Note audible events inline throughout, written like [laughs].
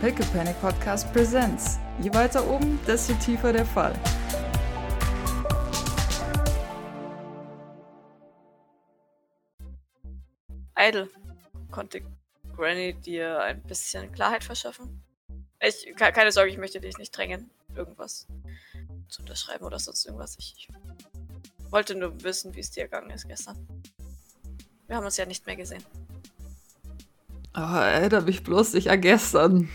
Pickle Panic Podcast Presents. Je weiter oben, desto tiefer der Fall. Idle. Konnte Granny dir ein bisschen Klarheit verschaffen? Ich, ke- keine Sorge, ich möchte dich nicht drängen, irgendwas zu unterschreiben oder sonst irgendwas. Ich, ich wollte nur wissen, wie es dir ergangen ist gestern. Wir haben uns ja nicht mehr gesehen. Oh, erinnere mich bloß nicht an gestern.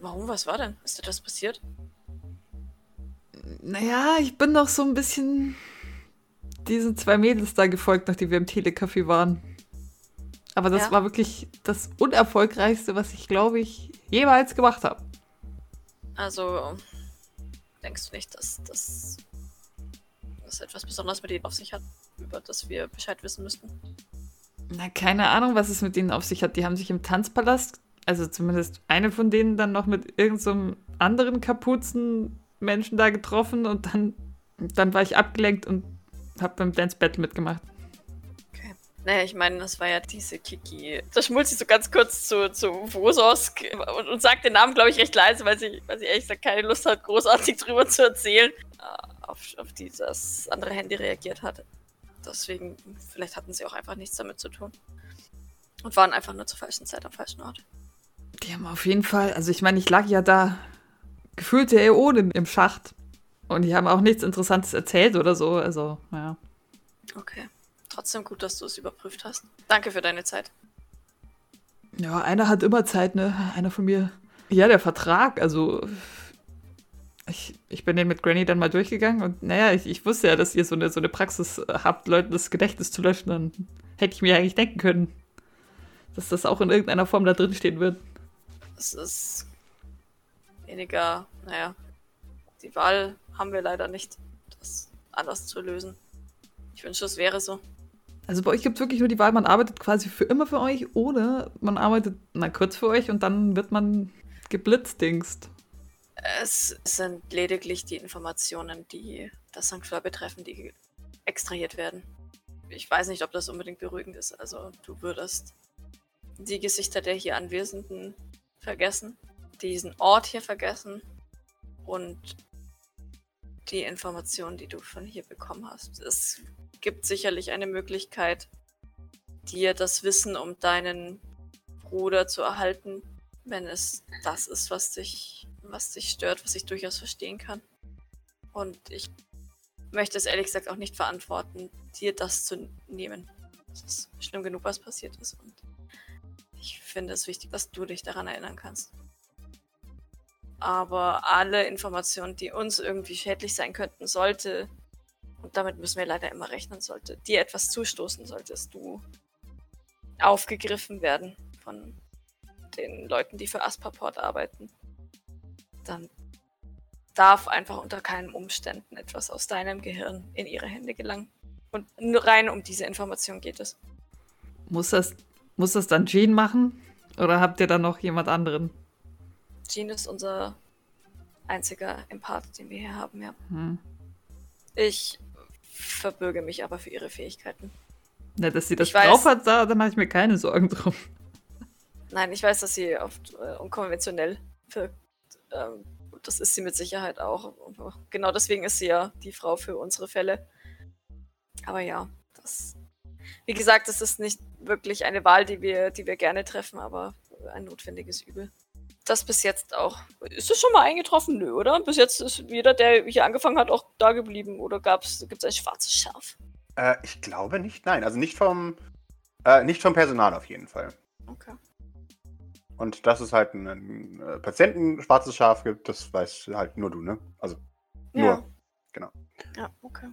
Warum? Was war denn? Ist etwas passiert? Naja, ich bin noch so ein bisschen diesen zwei Mädels da gefolgt, nachdem wir im Telecafé waren. Aber das Ja. war wirklich das unerfolgreichste, was ich, glaube ich, jemals gemacht habe. Also, denkst du nicht, dass das etwas Besonderes mit ihnen auf sich hat, über das wir Bescheid wissen müssten? Na, keine Ahnung, was es mit denen auf sich hat. Die haben sich im Tanzpalast, also zumindest eine von denen dann noch mit irgendeinem anderen Kapuzenmenschen da getroffen und dann, dann war ich abgelenkt und hab beim Dance Battle mitgemacht. Naja, ich meine, das war ja diese Kiki. Da schmult sie so ganz kurz zu, zu Vososk und, und sagt den Namen, glaube ich, recht leise, weil sie, weil sie ehrlich gesagt keine Lust hat, großartig [laughs] drüber zu erzählen, äh, auf, auf die das andere Handy reagiert hat. Deswegen, vielleicht hatten sie auch einfach nichts damit zu tun. Und waren einfach nur zur falschen Zeit am falschen Ort. Die haben auf jeden Fall, also ich meine, ich lag ja da gefühlte Äonen im Schacht. Und die haben auch nichts Interessantes erzählt oder so. Also, ja. Okay. Trotzdem gut, dass du es überprüft hast. Danke für deine Zeit. Ja, einer hat immer Zeit, ne? Einer von mir. Ja, der Vertrag, also. Ich, ich bin den mit Granny dann mal durchgegangen und naja, ich, ich wusste ja, dass ihr so eine, so eine Praxis äh, habt, Leuten das Gedächtnis zu löschen. Dann hätte ich mir eigentlich denken können, dass das auch in irgendeiner Form da drin stehen wird. Es ist weniger, naja, die Wahl haben wir leider nicht, das anders zu lösen. Ich wünsche, es wäre so. Also bei euch gibt es wirklich nur die Wahl, man arbeitet quasi für immer für euch oder man arbeitet na kurz für euch und dann wird man geblitzdingst. Es sind lediglich die Informationen, die das St. Fleur betreffen, die extrahiert werden. Ich weiß nicht, ob das unbedingt beruhigend ist. Also du würdest die Gesichter der hier Anwesenden vergessen, diesen Ort hier vergessen und die Informationen, die du von hier bekommen hast. Es gibt sicherlich eine Möglichkeit, dir das Wissen um deinen Bruder zu erhalten, wenn es das ist, was dich, was dich stört, was ich durchaus verstehen kann. Und ich möchte es ehrlich gesagt auch nicht verantworten, dir das zu nehmen. Es ist schlimm genug, was passiert ist. Und ich finde es wichtig, dass du dich daran erinnern kannst. Aber alle Informationen, die uns irgendwie schädlich sein könnten, sollte, und damit müssen wir leider immer rechnen, sollte dir etwas zustoßen, solltest du aufgegriffen werden von den Leuten, die für Aspaport arbeiten, dann darf einfach unter keinen Umständen etwas aus deinem Gehirn in ihre Hände gelangen. Und nur rein um diese Information geht es. Muss das, muss das dann Jean machen? Oder habt ihr dann noch jemand anderen? Jean ist unser einziger Empath, den wir hier haben, ja. Hm. Ich verbürge mich aber für ihre Fähigkeiten. Na, dass sie das Ich weiß- drauf hat, da, da mache ich mir keine Sorgen drum. Nein, ich weiß, dass sie oft äh, unkonventionell wirkt. Ähm, das ist sie mit Sicherheit auch. Genau deswegen ist sie ja die Frau für unsere Fälle. Aber ja, das. Wie gesagt, es ist nicht wirklich eine Wahl, die wir, die wir gerne treffen, aber ein notwendiges Übel. Das bis jetzt auch. Ist es schon mal eingetroffen? Nö, oder? Bis jetzt ist jeder, der hier angefangen hat, auch da geblieben. Oder gibt es ein schwarzes Schaf? Äh, ich glaube nicht, nein. Also nicht vom, äh, nicht vom Personal auf jeden Fall. Okay. Und dass es halt einen äh, Patienten schwarzes Schaf gibt, das weißt halt nur du, ne? Also nur. Ja. genau. Ja, okay.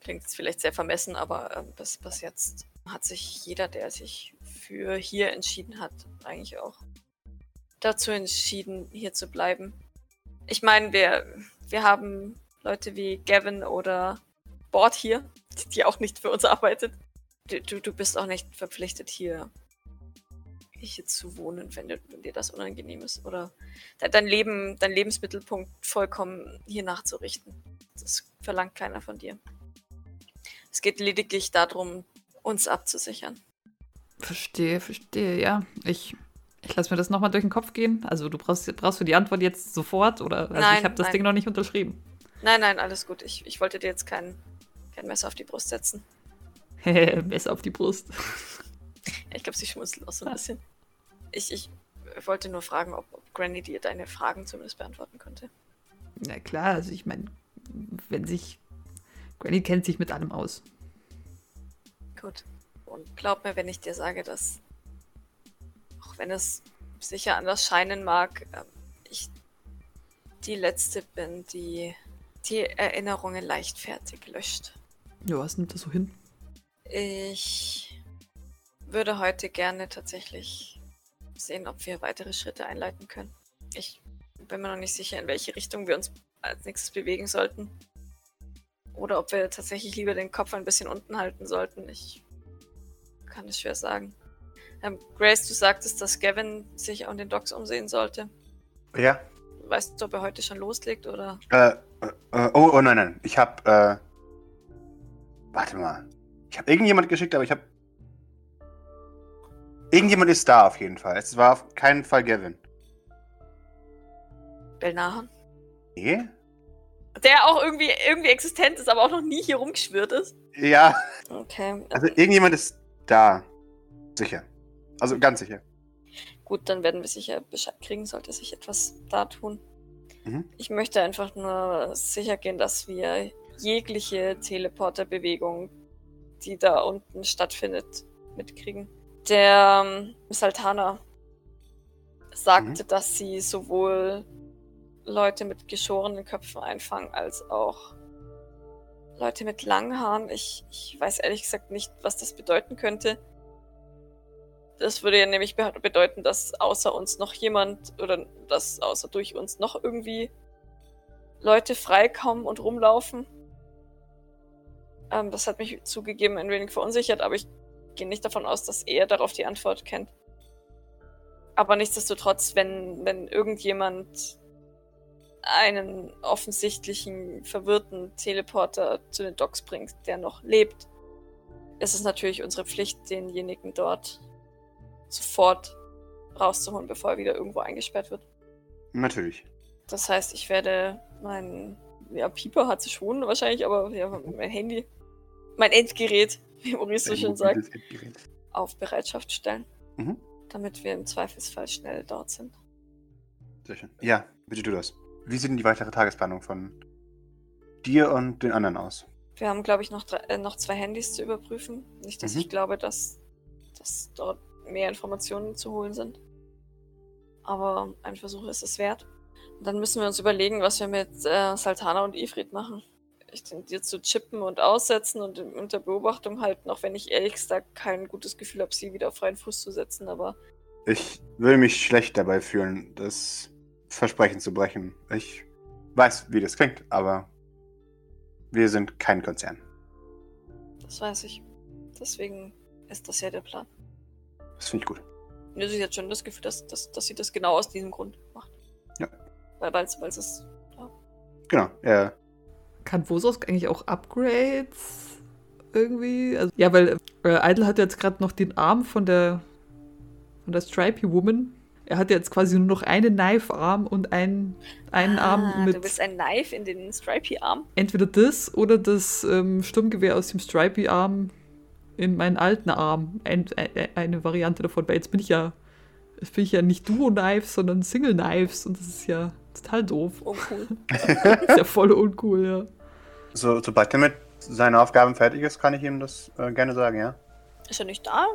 Klingt jetzt vielleicht sehr vermessen, aber ähm, bis, bis jetzt hat sich jeder, der sich für hier entschieden hat, eigentlich auch dazu entschieden, hier zu bleiben. Ich meine, wir, wir haben Leute wie Gavin oder Bord hier, die, die auch nicht für uns arbeitet. Du, du, du bist auch nicht verpflichtet, hier, hier zu wohnen, wenn, du, wenn dir das unangenehm ist. Oder de- dein Leben, dein Lebensmittelpunkt vollkommen hier nachzurichten. Das verlangt keiner von dir. Es geht lediglich darum, uns abzusichern. Verstehe, verstehe, ja. Ich Ich lasse mir das nochmal durch den Kopf gehen. Also du brauchst, brauchst du die Antwort jetzt sofort oder also Nein, ich habe das nein. Ding noch nicht unterschrieben. Nein, nein, alles gut. Ich, ich wollte dir jetzt kein, kein Messer auf die Brust setzen. [laughs] Messer auf die Brust. Ich glaube, sie schmunzelt auch so ein bisschen. Ich, ich wollte nur fragen, ob, ob Granny dir deine Fragen zumindest beantworten könnte. Na klar, also ich meine, wenn sich. Granny kennt sich mit allem aus. Gut. Und glaub mir, wenn ich dir sage, dass, auch wenn es sicher anders scheinen mag, ähm, ich die Letzte bin, die die Erinnerungen leichtfertig löscht. Ja, was nimmt das so hin? Ich würde heute gerne tatsächlich sehen, ob wir weitere Schritte einleiten können. Ich bin mir noch nicht sicher, in welche Richtung wir uns als nächstes bewegen sollten. Oder ob wir tatsächlich lieber den Kopf ein bisschen unten halten sollten. Ich kann es schwer sagen. Ähm, Grace, du sagtest, dass Gavin sich an den Docks umsehen sollte. Ja. Weißt du, ob er heute schon loslegt oder? Äh, äh, oh, oh nein, nein. Ich hab, äh. Warte mal. Ich habe irgendjemand geschickt, aber ich habe. Irgendjemand ist da auf jeden Fall. Es war auf keinen Fall Gavin. Belnahan? Nee? Der auch irgendwie, irgendwie existent ist, aber auch noch nie hier rumgeschwirrt ist. Ja, Okay. also irgendjemand ist da. Sicher. Also ganz sicher. Gut, dann werden wir sicher Bescheid kriegen, sollte sich etwas da tun. Mhm. Ich möchte einfach nur sicher gehen, dass wir jegliche Teleporterbewegung, die da unten stattfindet, mitkriegen. Der ähm, Saltana sagte, dass sie sowohl Leute mit geschorenen Köpfen einfangen, als auch Leute mit langen Haaren. Ich, ich weiß ehrlich gesagt nicht, was das bedeuten könnte. Das würde ja nämlich be- bedeuten, dass außer uns noch jemand oder dass außer durch uns noch irgendwie Leute freikommen und rumlaufen. Ähm, das hat mich zugegeben ein wenig verunsichert, aber ich gehe nicht davon aus, dass er darauf die Antwort kennt. Aber nichtsdestotrotz, wenn, wenn irgendjemand einen offensichtlichen verwirrten Teleporter zu den Docks bringt, der noch lebt, ist es natürlich unsere Pflicht, denjenigen dort sofort rauszuholen, bevor er wieder irgendwo eingesperrt wird. Natürlich. Das heißt, ich werde mein, ja, Pieper hat sie schon wahrscheinlich, aber ja, mein Handy, mein Endgerät, wie Maurice so schön sagt, auf Bereitschaft stellen, Mhm. damit wir im Zweifelsfall schnell dort sind. Sehr schön. Ja, bitte tu das. Wie sieht denn die weitere Tagesplanung von dir und den anderen aus? Wir haben, glaube ich, noch, drei, äh, noch zwei Handys zu überprüfen. Nicht, dass Mhm. ich glaube, dass, dass dort mehr Informationen zu holen sind. Aber ein Versuch ist es wert. Und dann müssen wir uns überlegen, was wir mit äh, Saltana und Ifrit machen. Ich tendiere zu chippen und aussetzen und unter Beobachtung halten, auch wenn ich ehrlich gesagt kein gutes Gefühl habe, sie wieder auf freien Fuß zu setzen. Aber Ich würde mich schlecht dabei fühlen, das Versprechen zu brechen. Ich weiß, wie das klingt, aber wir sind kein Konzern. das weiß ich. Deswegen ist das ja der Plan. Das finde ich gut. Mir ist jetzt schon das Gefühl, dass, dass, dass sie das genau aus diesem Grund macht. Ja. Weil weil's, weil's es Genau. Ja. Kann Vosos eigentlich auch Upgrades irgendwie? Also, ja, weil äh, Idle hat jetzt gerade noch den Arm von der von der Stripey Woman. Er hat jetzt quasi nur noch einen Knife-Arm und einen, einen Arm Ah, mit Du willst ein Knife in den Stripey-Arm? entweder das oder das ähm, Sturmgewehr aus dem Stripey-Arm in meinen alten Arm. Ein, ein, eine Variante davon. Weil jetzt bin ich ja, jetzt bin ich ja nicht Duo-Knives, sondern Single-Knives und das ist ja total doof. Uncool. Das [laughs] ist ja voll uncool, ja. So, sobald er mit seinen Aufgaben fertig ist, kann ich ihm das äh, gerne sagen, ja? ist er nicht da?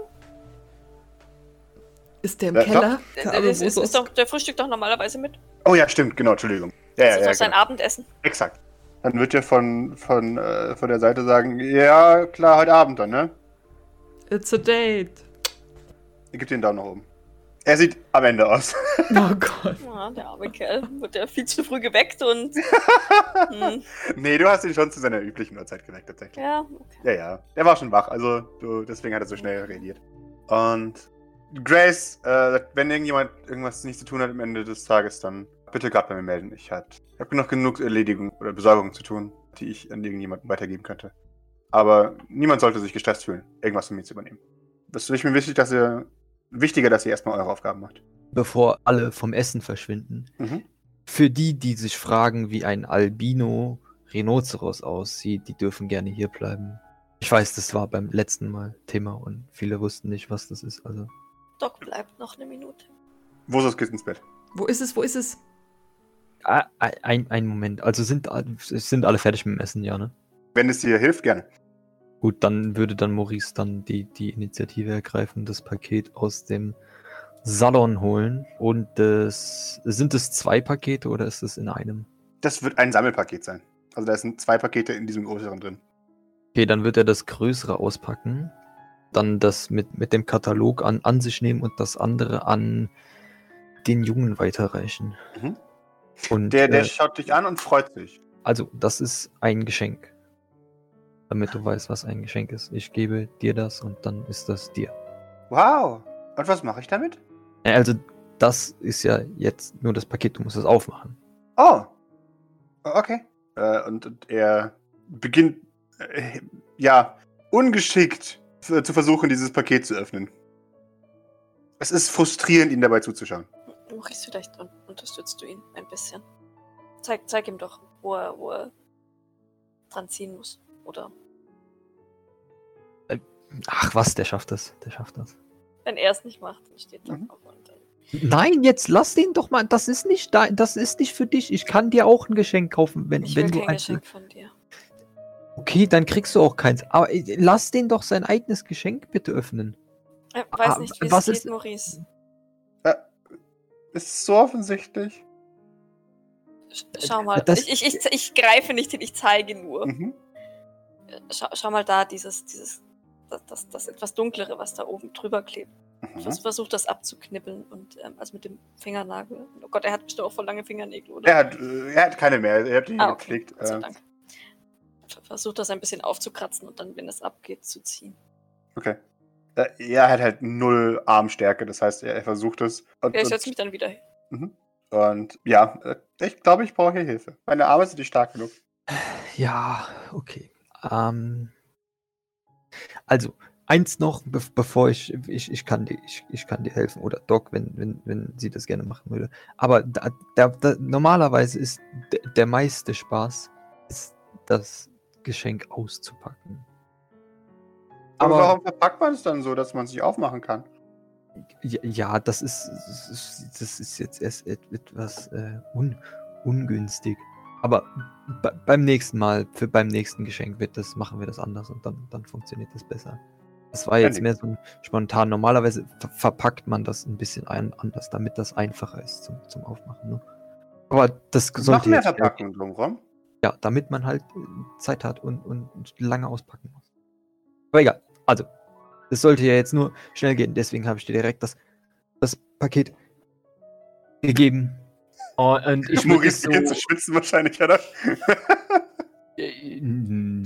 Ist der im Ja, Keller? Der, Der der, ist, ist, ist doch, der frühstückt doch normalerweise mit. Oh ja, stimmt, genau, Entschuldigung. Ja, Das ja, ist ja, doch sein genau. Abendessen. Exakt. Dann wird er von, von, äh, von der Seite sagen, ja, klar, heute Abend dann, ne? It's a date. Er gibt den Daumen nach oben. Er sieht am Ende aus. [laughs] Oh Gott. Ja, der arme Kerl. Wird der viel zu früh geweckt und. [laughs] hm, nee, du hast ihn schon zu seiner üblichen Uhrzeit geweckt, tatsächlich. ja, okay. Ja, ja. Der war schon wach, also du, deswegen hat er so schnell reagiert. Und Grace, äh, sagt, wenn irgendjemand irgendwas nicht zu tun hat am Ende des Tages, dann bitte gerade bei mir melden. Ich habe noch genug Erledigung oder Besorgung zu tun, die ich an irgendjemanden weitergeben könnte. Aber niemand sollte sich gestresst fühlen, irgendwas von mir zu übernehmen. Das ist mir wichtig, dass ihr wichtiger, dass ihr erstmal eure Aufgaben macht. Bevor alle vom Essen verschwinden. Mhm. Für die, die sich fragen, wie ein Albino Rhinoceros aussieht, die dürfen gerne hier bleiben. Ich weiß, das war beim letzten Mal Thema und viele wussten nicht, was das ist. Also Doc bleibt noch eine Minute. Wo soll es ins Bett? Wo ist es? Wo ist es? Ah, ein, ein Moment. Also sind, sind alle fertig mit dem Essen, ja, ne? Wenn es dir hilft, gerne. Gut, dann würde dann Maurice dann die, die Initiative ergreifen, das Paket aus dem Salon holen. Und das, sind es zwei Pakete oder ist es in einem? Das wird ein Sammelpaket sein. Also da sind zwei Pakete in diesem größeren drin. Okay, dann wird er das größere auspacken. Dann das mit, mit dem Katalog an, an sich nehmen und das andere an den Jungen weiterreichen. Mhm. Und, Der, der äh, schaut dich an und freut sich. also, das ist ein Geschenk. Damit du weißt, was ein Geschenk ist. Ich gebe dir das und dann ist das dir. Wow. Und was mache ich damit? Ja, Also, das ist ja jetzt nur das Paket, du musst es aufmachen. Oh. Okay. Äh, und, und er beginnt, äh, ja, ungeschickt zu versuchen, dieses Paket zu öffnen. Es ist frustrierend, ihn dabei zuzuschauen. Maurice, vielleicht un unterstützt du ihn ein bisschen. Zeig, zeig ihm doch, wo er, wo er dran ziehen muss. Oder Ach was, der schafft das. Der schafft das. wenn er es nicht macht, dann steht Doc Mhm. auf und dann. Nein, jetzt lass den doch mal. Das ist nicht da, das ist nicht für dich. Ich kann dir auch ein Geschenk kaufen, wenn, Ich wenn will du kein eins. Geschenk von dir. Okay, dann kriegst du auch keins. Aber äh, lass den doch sein eigenes Geschenk bitte öffnen. Er weiß Ah, nicht, wie was es ist- geht, Maurice. Ist so offensichtlich. Sch schau mal. das- ich, ich, ich, ich greife nicht hin, ich zeige nur. Mhm. Schau, schau mal da, dieses, dieses, das, das, das etwas dunklere, was da oben drüber klebt. Mhm. Vers versucht das abzuknibbeln und ähm, also mit dem Fingernagel. Oh Gott, er hat bestimmt auch voll lange Fingernägel, oder? Er hat, äh, er hat keine mehr. Er hat die Ah, okay. sei Äh, Dank. Ver- Versucht das ein bisschen aufzukratzen und dann, wenn es abgeht, zu ziehen. okay. Äh, er hat halt null Armstärke, das heißt, er, er versucht es. Und, Ja, ich setze mich dann wieder hin. Mhm. und ja, ich glaube, ich brauche hier Hilfe. Meine Arme sind nicht stark genug. Ja, okay. Ähm, also, eins noch, be bevor ich, ich, ich kann dir, ich, ich kann dir helfen. Oder Doc, wenn, wenn, wenn sie das gerne machen würde. Aber da, da, da, normalerweise ist der meiste Spaß, ist das Geschenk auszupacken. Aber, Aber- warum verpackt man es dann so, dass man es nicht aufmachen kann? Ja, das ist, das ist, jetzt erst et- etwas äh, un, ungünstig. Aber be- beim nächsten Mal, für beim nächsten Geschenk wird das, machen wir das anders und dann, dann funktioniert das besser. Das war jetzt mehr so ein spontan. Normalerweise ver verpackt man das ein bisschen ein, anders, damit das einfacher ist zum, zum Aufmachen. Ne? Aber das Noch sollte mehr jetzt schnell Verpackungen drumherum. ja, damit man halt äh, Zeit hat und, und lange auspacken muss. Aber egal. Also, es sollte ja jetzt nur schnell gehen. Deswegen habe ich dir direkt das, das Paket gegeben. Oh, und ich Maurice jetzt beginnt zu schwitzen wahrscheinlich, oder? Äh,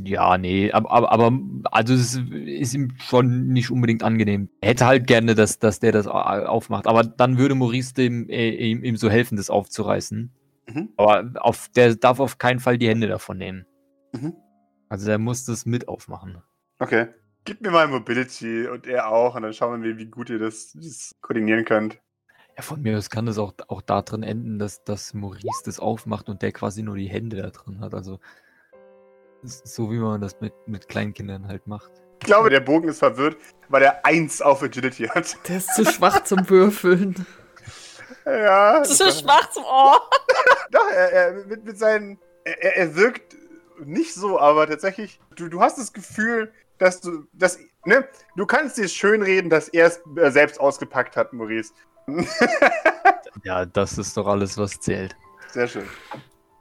Ja, nee, aber, aber, also es ist ihm schon nicht unbedingt angenehm. Er hätte halt gerne, dass, dass der das au- aufmacht. Aber dann würde Maurice dem, äh, ihm, ihm so helfen, das aufzureißen. Mhm. Aber auf, der darf auf keinen Fall die Hände davon nehmen. Mhm. Also der muss das mit aufmachen. Okay. Gib mir mal Mobility und er auch und dann schauen wir, wie gut ihr das, das koordinieren könnt. Ja, von mir aus kann es auch, auch da drin enden, dass, dass Maurice das aufmacht und der quasi nur die Hände da drin hat. Also so wie man das mit, mit Kleinkindern halt macht. Ich glaube, der Bogen ist verwirrt, weil er eins auf Agility hat. [laughs] Der ist zu schwach zum Würfeln. ja. So schwach zum Ohr. [laughs] Doch, er, er, mit, mit seinen. Er, er- er wirkt nicht so, aber tatsächlich, du, du hast das Gefühl, dass du. Dass, ne, du kannst dir schön reden, dass er es äh, selbst ausgepackt hat, Maurice. [laughs] Ja, das ist doch alles, was zählt. Sehr schön.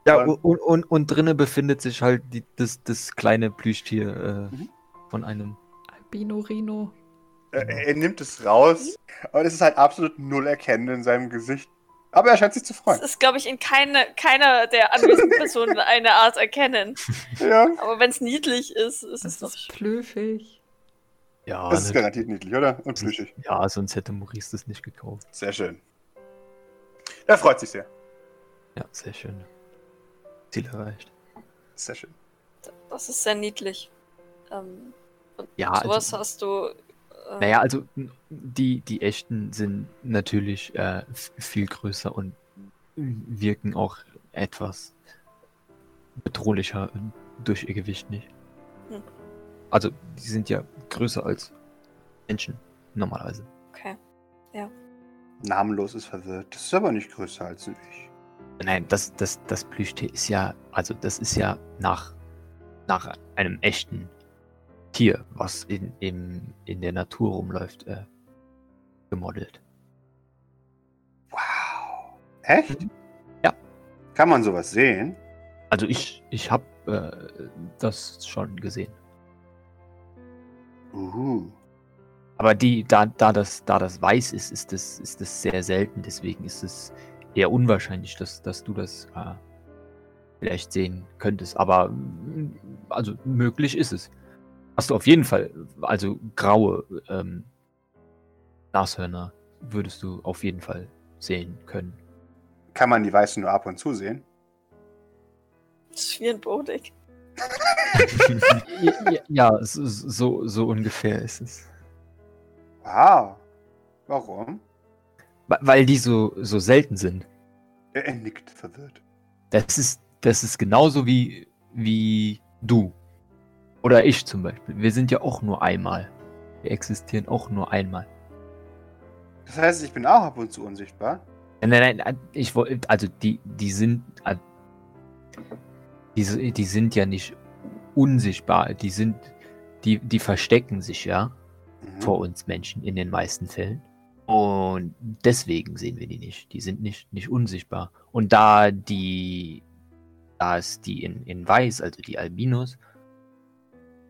Ja, und, und, und drinnen befindet sich halt die, das, das kleine Plüschtier äh, Mhm. von einem. Albino Rino. Er, er nimmt es raus, aber es ist halt absolut null erkennen in seinem Gesicht. Aber er scheint sich zu Das freuen. ist, glaube ich, in keine, keiner der anwesenden [laughs] Personen eine Art erkennen. Ja. Aber wenn es niedlich ist, ist es Das doch ist plüschig. Ja, Das ist ne- garantiert niedlich, oder? Und plüschig. ja, sonst hätte Maurice das nicht gekauft. Sehr schön. Er freut sich sehr. Ja, sehr schön. Ziel erreicht. Sehr schön. Das ist sehr niedlich. Ähm, und Ja, sowas also- hast du, äh, Naja, also die, die echten sind natürlich äh, viel größer und wirken auch etwas bedrohlicher äh, durch ihr Gewicht nicht. Hm. Also die sind ja größer als Menschen normalerweise. okay. Namenlos ist verwirrt. Das ist aber nicht größer als ich. Nein, das, das, das Plüschtier ist ja, also das ist ja nach, nach einem echten Tier, was in, im, in der Natur rumläuft, äh, gemodelt. Wow. Echt? Mhm. Ja. Kann man sowas sehen? Also ich, ich habe äh, das schon gesehen. Uhu. Aber die, da, da, das, da das weiß ist, ist das, ist das sehr selten. Deswegen ist es eher unwahrscheinlich, dass, dass du das äh, vielleicht sehen könntest. Aber mm, also möglich ist es. Hast du auf jeden Fall, also graue ähm, Nashörner würdest du auf jeden Fall sehen können. Kann man die Weißen nur ab und zu sehen? Das ist Bodig. Ja, so, so, ungefähr ist es. Wow. Warum? Wa- Weil die so, so selten sind. Er, nickt verwirrt. Das ist, das ist genauso wie, wie du. Oder ich zum Beispiel. Wir sind ja auch nur einmal. Wir existieren auch nur einmal. Das heißt, ich bin auch ab und zu unsichtbar? Nein, nein, nein, ich wollte, also die, die sind, die, die sind ja nicht unsichtbar. Die sind, die, die verstecken sich ja Mhm. vor uns Menschen in den meisten Fällen. Und deswegen sehen wir die nicht. Die sind nicht, nicht unsichtbar. Und da die, da es die in, in Weiß, also die Albinos,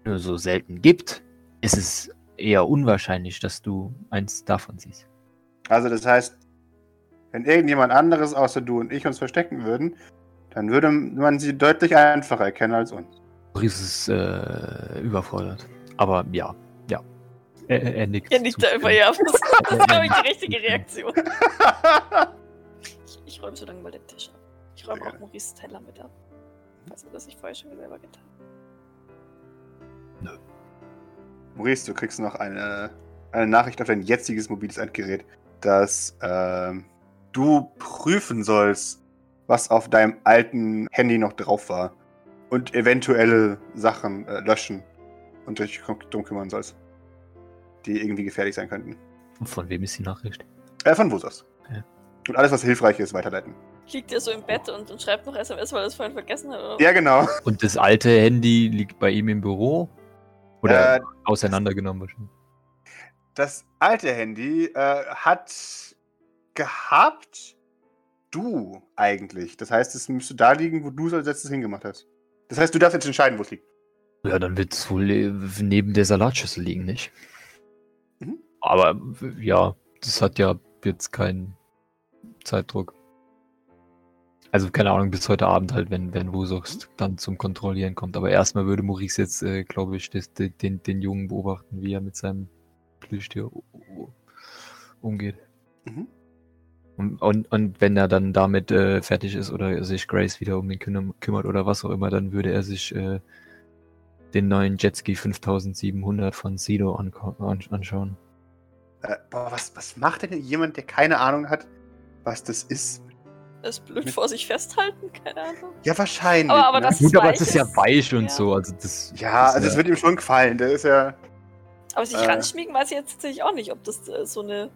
nur so selten gibt, ist es eher unwahrscheinlich, dass du eins davon siehst. Also das heißt, wenn irgendjemand anderes außer du und ich uns verstecken würden, dann würde man sie deutlich einfacher erkennen als uns. Maurice ist äh, überfordert. Aber ja, ja. Er, er, er nickt. Da zustimmend. immer, ja. [laughs] Das, das ist, glaube ich, die richtige Reaktion. [laughs] Ich, ich räume so lange mal den Tisch ab. Ich räume auch. Maurice Teller mit ab. Also, das ich vorher schon selber getan. Maurice, du kriegst noch eine, eine Nachricht auf dein jetziges mobiles Endgerät, dass ähm, du prüfen sollst, was auf deinem alten Handy noch drauf war. Und eventuelle Sachen äh, löschen und dich drum kümmern sollst. Die irgendwie gefährlich sein könnten. Von wem ist die Nachricht? Äh, von Wusos. Ja. Und alles, was hilfreich ist, weiterleiten. Liegt er so im Bett und, und schreibt noch SMS, weil er es vorhin vergessen hat? Oder? Ja, genau. Und das alte Handy liegt bei ihm im Büro? Oder Äh, auseinandergenommen wahrscheinlich? Das alte Handy äh, hat gehabt du eigentlich. Das heißt, es müsste da liegen, wo du es als letztes hingemacht hast. Das heißt, du darfst jetzt entscheiden, wo es liegt. Ja, dann wird es wohl neben der Salatschüssel liegen, nicht? Mhm. Aber ja, das hat ja jetzt keinen Zeitdruck. Also keine Ahnung, bis heute Abend halt, wenn, wenn Wusox dann zum Kontrollieren kommt. Aber erstmal würde Maurice jetzt, äh, glaube ich, das, den, den, Jungen beobachten, wie er mit seinem Plüschtier umgeht. Mhm. Und, und, und wenn er dann damit äh, fertig ist oder sich Grace wieder um ihn kümmert oder was auch immer, dann würde er sich äh, den neuen Jetski 5700 von Sido an, anschauen. Äh, boah, was, was macht denn jemand, der keine Ahnung hat, was das ist? Das blöd vor sich festhalten? Keine Ahnung. Ja, wahrscheinlich. Aber- aber ne? das- Gut, aber es ist ja weich und ja. so. Also das, ja, das also es wird ihm schon gefallen. Der ist ja. Aber sich Äh. ranschmiegen weiß ich jetzt tatsächlich auch nicht, ob das äh, so eine.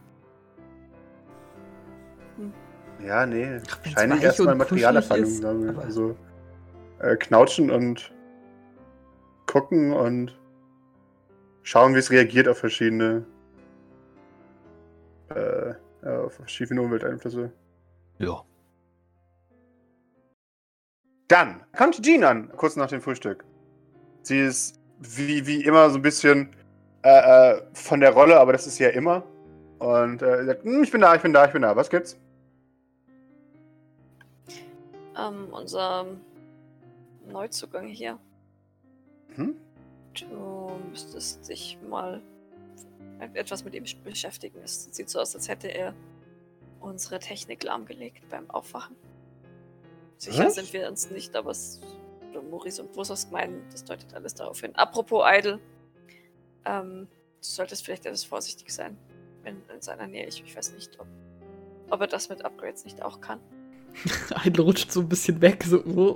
Ja, nee. Wahrscheinlich erstmal und Materialerfahrung, aber- Also äh, knautschen und gucken und schauen, wie es reagiert auf verschiedene äh, auf verschiedene Umwelteinflüsse. ja. Dann kommt Jean an, kurz nach dem Frühstück. Sie ist wie, wie immer so ein bisschen äh, äh, von der Rolle, aber das ist sie ja immer. Und äh, sie sagt, "Hm, ich bin da, ich bin da, ich bin da. Was gibt's? Ähm, unser Neuzugang hier. Hm? Du müsstest dich mal etwas mit ihm beschäftigen. Es sieht so aus, als hätte er unsere Technik lahmgelegt beim Aufwachen. Sicher Was? sind wir uns nicht, aber es, Maurice und Wussos meinen, das deutet alles darauf hin. Apropos Idle. Ähm, solltest vielleicht etwas vorsichtig sein. In, in seiner Nähe. Ich, ich weiß nicht, ob, ob er das mit Upgrades nicht auch kann. [laughs] Idle rutscht so ein bisschen weg, so. oh.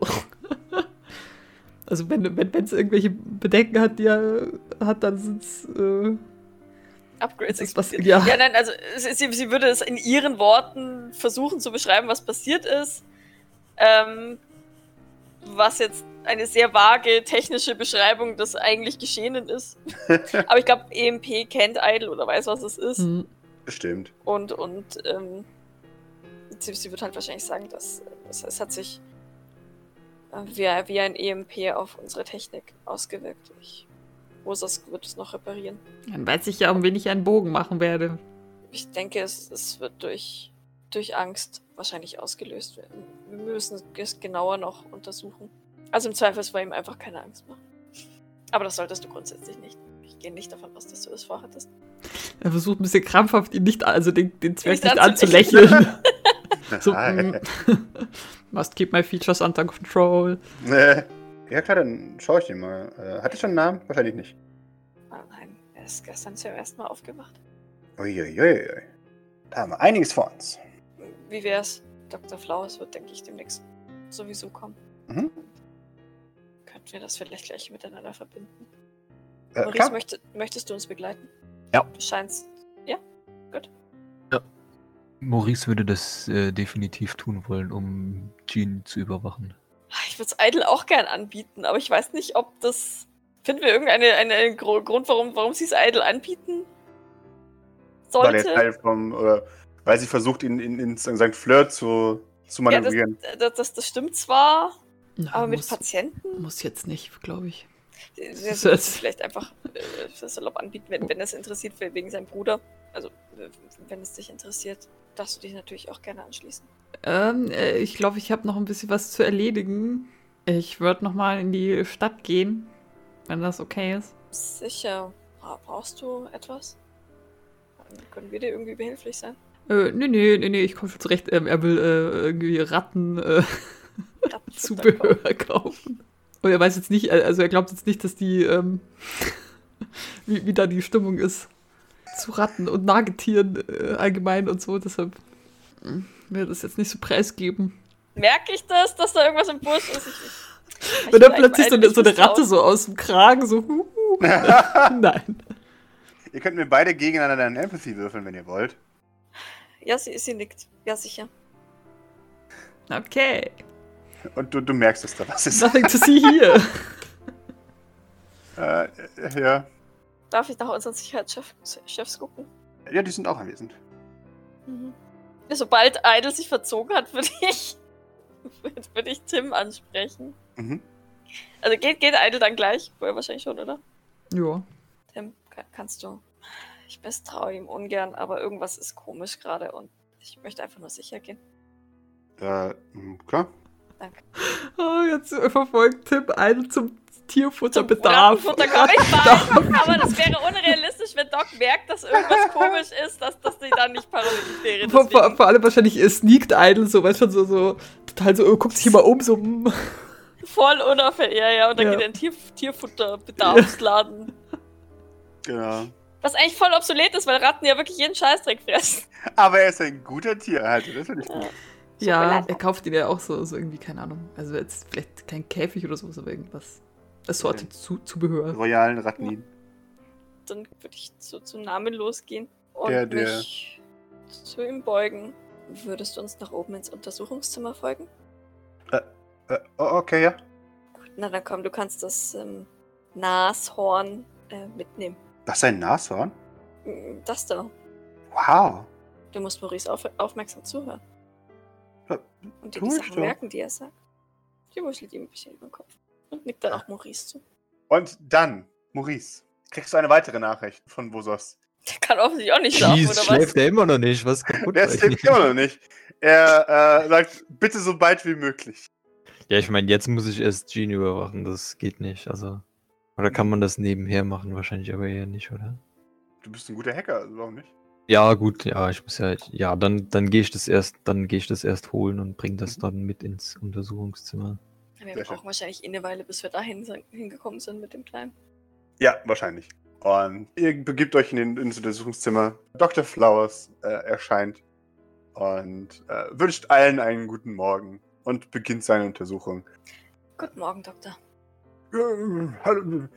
Also wenn es wenn, irgendwelche Bedenken hat, die er hat, dann sind es äh, Upgrades ist was, ja. Ja, nein, also sie, sie würde es in ihren Worten versuchen zu beschreiben, was passiert ist. Ähm, was jetzt eine sehr vage technische Beschreibung des eigentlich Geschehenen ist. [laughs] Aber ich glaube, EMP kennt Idle oder weiß, was es ist. hm, Bestimmt. Und, und ähm, sie, sie wird halt wahrscheinlich sagen, dass es, es hat sich äh, wie, wie ein EMP auf unsere Technik ausgewirkt. Ich, Rosas wird es noch reparieren. Dann weiß ich ja, um wen ich einen Bogen machen werde. Ich denke, es, es wird durch, durch Angst wahrscheinlich ausgelöst werden. Wir müssen es genauer noch untersuchen. Also im Zweifelsfall ihm einfach keine Angst machen. Aber das solltest du grundsätzlich nicht. Ich gehe nicht davon aus, dass du das vorhattest. Er versucht ein bisschen krampfhaft, ihn nicht, also den, den Zwerg Nicht nicht anzulächeln. [laughs] so, mm, [laughs] must keep my features under control. Äh, ja klar, dann schaue ich den mal. Äh, hat er schon einen Namen? Wahrscheinlich nicht. Ah, nein, er ist gestern zum ersten Mal aufgewacht. Uiuiui. Da haben wir einiges vor uns. Wie wär's? Dr. Flowers wird, denke ich, demnächst sowieso kommen. Mhm. Könnten wir das vielleicht gleich miteinander verbinden? Äh, Maurice, klar. möchte, möchtest du uns begleiten? Ja. Du scheinst. Maurice würde das äh, definitiv tun wollen, um Jean zu überwachen. Ah, Ich würde es Idle auch gern anbieten, aber ich weiß nicht, ob das. Finden wir irgendeinen Grund, warum, warum sie es Idle anbieten Weil er sollte? Teil vom, oder weil sie versucht, ihn in, in St. Fleur zu, zu Ja, das, manövrieren. das, das, das stimmt zwar, Na, aber mit muss, Patienten? muss jetzt nicht, glaube ich. Sie wird es vielleicht einfach äh, das salopp anbieten, wenn, wenn es interessiert, wegen seinem Bruder. Also, äh, wenn es dich interessiert, darfst du dich natürlich auch gerne anschließen. Ähm, äh, ich glaube, ich habe noch ein bisschen was zu erledigen. Ich würde noch mal in die Stadt gehen, wenn das okay ist. Sicher. Bra- Brauchst du etwas? Dann Können wir dir irgendwie behilflich sein? Äh, nee, nee, nee, nee, ich komme schon zurecht. Ähm, er will äh, irgendwie Ratten äh, [laughs] Zubehör kaufen. kaufen. Und er weiß jetzt nicht, äh, also er glaubt jetzt nicht, dass die, ähm, [laughs] wie, wie da die Stimmung ist. Zu Ratten und Nagetieren äh, allgemein und so, deshalb mm, will er das jetzt nicht so preisgeben. Merke ich das, dass da irgendwas im Busch ist? Ich, ich, Wenn dann vielleicht plötzlich so so eine. Ratte so aus dem Kragen so, hu, hu. [laughs] nein. ihr könnt mir beide gegeneinander einen Empathy würfeln, wenn ihr wollt. Ja, sie, sie nickt. Ja, sicher. Okay, Und du, du merkst, dass da was ist. nothing to see here. [laughs] Äh, äh, ja. Darf ich nach unseren Sicherheitschefs gucken? ja, die sind auch anwesend. Mhm. Sobald Idle sich verzogen hat, würde ich, [laughs] würde ich Tim ansprechen. Mhm. Also geht, geht Idle dann gleich? Vorher wahrscheinlich schon, oder? Ja. Tim, ka- kannst du. Ich misstraue ihm ungern, aber irgendwas ist komisch gerade und ich möchte einfach nur sicher gehen. Äh, klar. [laughs] Oh, jetzt verfolgt Tim einen zum Tierfutterbedarf. Rattenfutter komm, ich weiß, [laughs] aber das wäre unrealistisch, wenn Doc merkt, dass irgendwas komisch ist, dass, dass sie dann nicht paranoid wäre. Vor, vor, allem wahrscheinlich sneakt Idle, so, weißt du, so, so, total so, äh, guckt sich immer um, so, mm. voll unauffällig. Ja, ja, und dann Ja. geht er in den Tier, Tierfutterbedarfsladen. [laughs] Genau. Was eigentlich voll obsolet ist, weil Ratten ja wirklich jeden Scheißdreck fressen. Aber er ist ein guter Tierhalter, das finde ich gut. Ja, er kauft ihn ja auch so, so irgendwie, keine Ahnung. Also jetzt vielleicht kein Käfig oder sowas, aber irgendwas. Assorted zu, Zubehör. Royalen Ratnin. Dann würde ich zu, zu namenlos gehen und Der- der- mich zu ihm beugen. Würdest du uns nach oben ins Untersuchungszimmer folgen? Äh, oh, okay, ja. Gut, na dann komm, du kannst das ähm, Nashorn äh, mitnehmen. Das ist ein Nashorn? Mm, Das da. Wow. Du musst Maurice auf, aufmerksam zuhören. Ja, Und dir die Sachen doch. merken, die er sagt. Die wuschelt ihm ein bisschen über den Kopf. Und nickt dann auch Maurice zu. Und dann, Maurice, kriegst du eine weitere Nachricht von Bosos. Der kann offensichtlich auch nicht schlafen, Jeez, oder was? schläft er immer noch nicht? Was kaputt? Der ihm? immer noch nicht. Er äh, sagt, bitte so bald wie möglich. Ja, ich meine, jetzt muss ich erst Jean überwachen. Das geht nicht. Also. Oder kann man das nebenher machen? Wahrscheinlich aber eher nicht, oder? Du bist ein guter Hacker, also warum nicht? Ja, gut, ja, ich muss ja. Ja, dann, dann gehe ich das erst, dann gehe ich das erst holen und bringe das dann mit ins Untersuchungszimmer. Wir Sehr schön. brauchen wahrscheinlich eh eine Weile, bis wir dahin hingekommen sind mit dem Kleinen. Ja, wahrscheinlich. Und ihr begibt euch in den, ins Untersuchungszimmer. Dr. Flowers äh, erscheint und äh, wünscht allen einen guten Morgen und beginnt seine Untersuchung. Guten Morgen, Doktor. Äh, hallo.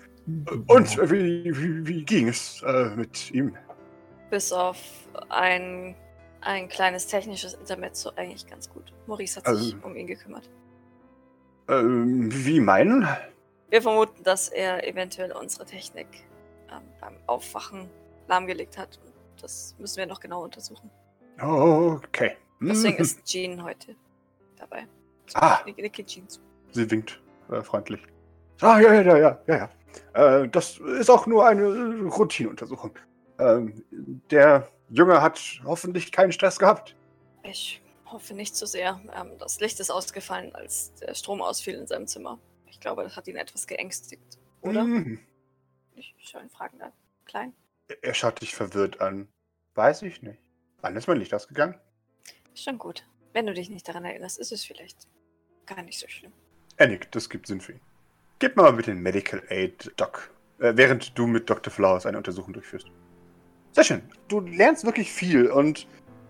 Und äh, wie, wie, wie ging es äh, mit ihm? Bis auf ein, ein kleines technisches Intermezzo eigentlich ganz gut. Maurice hat sich Also- um ihn gekümmert. Ähm, wie meinen? Wir vermuten, dass er eventuell unsere Technik ähm, beim Aufwachen lahmgelegt hat. Das müssen wir noch genau untersuchen. Okay. Deswegen ist [laughs] Jean heute dabei. Ah. Nick- Nicky Jeans. Sie winkt äh, freundlich. Ah, ja, ja, ja, ja, ja. ja. Äh, das ist auch nur eine äh, Routineuntersuchung. Ähm, der Junge hat hoffentlich keinen Stress gehabt. Ich hoffe nicht zu sehr. Ähm, das Licht ist ausgefallen, als der Strom ausfiel in seinem Zimmer. Ich glaube, das hat ihn etwas geängstigt. Oder? Mhm. Ich schaue ihn fragend an. Klein? Er schaut dich verwirrt an. Weiß ich nicht. Wann ist mein Licht ausgegangen? Schon gut. Wenn du dich nicht daran erinnerst, ist es vielleicht gar nicht so schlimm. Er nickt, das gibt Sinn für ihn. Gib mir mal bitte den Medical Aid, Doc. Äh, während du mit Dr. Flowers eine Untersuchung durchführst. Sehr schön. Du lernst wirklich viel und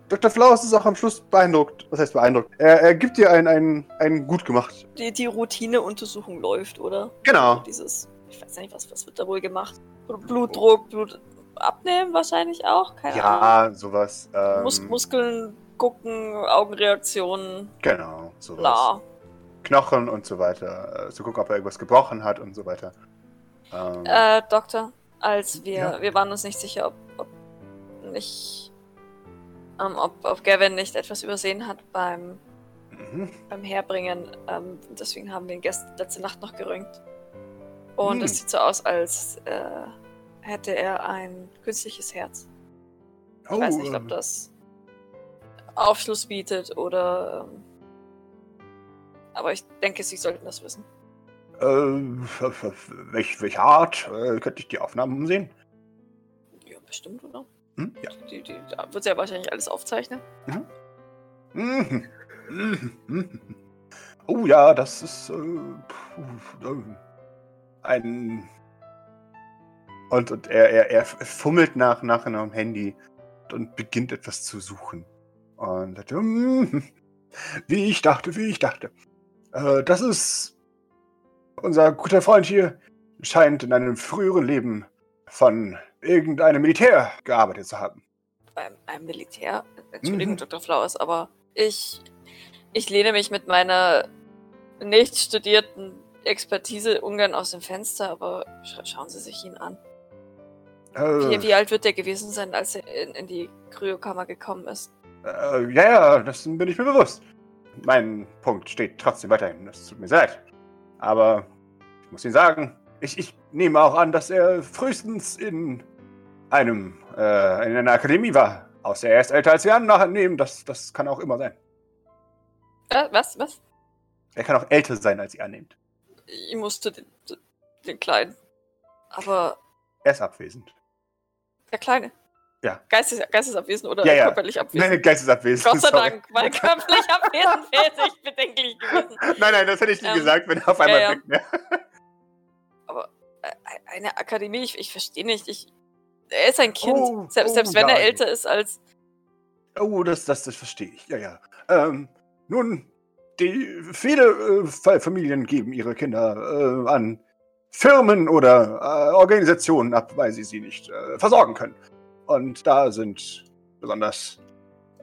Dr. Flowers ist auch am Schluss beeindruckt. Was heißt beeindruckt? Er, er gibt dir ein, ein, ein gut gemacht. Die, die Routineuntersuchung läuft, oder? Genau. Dieses, ich weiß nicht, was, was wird da wohl gemacht? Blutdruck, Blut abnehmen wahrscheinlich auch? Keine Ahnung. Ja, sowas. Ähm, Mus Muskeln gucken, Augenreaktionen, Genau, sowas. bla. Knochen und so weiter. Äh, zu gucken, ob er irgendwas gebrochen hat und so weiter. Ähm, Äh, Doktor, als wir, Ja. wir waren uns nicht sicher, ob, ob nicht, ähm, ob, ob Gavin nicht etwas übersehen hat beim, mhm. beim Herbringen. Ähm, deswegen haben wir ihn gestern, letzte Nacht noch geröntgt. Und Hm. es sieht so aus, als äh, hätte er ein künstliches Herz. Ich Oh, weiß nicht, ob ähm, das Aufschluss bietet oder. Ähm, aber ich denke, Sie sollten das wissen. Äh, [laughs] welch, welche Art? Äh, könnte ich die Aufnahmen sehen? Ja, bestimmt, oder? Hm? Ja. Die, die, da wird sie ja wahrscheinlich alles aufzeichnen. Mhm. Mhm. Mhm. Oh ja, das ist äh, puh, äh, ein. Und, und er, er, er fummelt nach, nach einem Handy und beginnt etwas zu suchen. Und sagt, "Hm, wie ich dachte, wie ich dachte. Äh, das ist unser guter Freund hier, scheint in einem früheren Leben von irgendeinem Militär gearbeitet zu haben. Beim, beim Militär. Entschuldigung, Mhm. Dr. Flowers, aber ich, ich lehne mich mit meiner nicht studierten Expertise ungern aus dem Fenster, aber scha schauen Sie sich ihn an. Äh, Wie, wie alt wird der gewesen sein, als er in, in die Kryokammer gekommen ist? Äh, ja, ja, das bin ich mir bewusst. Mein Punkt steht trotzdem weiterhin. Das tut mir leid. Aber ich muss Ihnen sagen, ich, ich nehme auch an, dass er frühestens in einem, äh, in einer Akademie war. Außer er ist älter als wir annehmen. Das, das kann auch immer sein. Äh, was? Was? Er kann auch älter sein, als ihr annehmt. Ich musste den, den Kleinen. Aber Er ist abwesend. der Kleine. Ja. Geistes, geistesabwesend oder Ja, ja. körperlich abwesend? Nein, geistesabwesend. Gott sei sorry. Dank, weil körperlich abwesend wäre ich bedenklich gewesen. [laughs] Nein, nein, das hätte ich nie Ähm, gesagt, wenn er auf einmal ja, ja. weg wäre. Äh, Eine Akademie, ich, ich verstehe nicht. Ich, er ist ein Kind. Oh, selbst, oh, selbst wenn ja. er älter ist als. Oh, das, das, das verstehe ich. Ja, ja. Ähm, nun, die viele äh, Fa- Familien geben ihre Kinder äh, an Firmen oder äh, Organisationen ab, weil sie sie nicht äh, versorgen können. Und da sind besonders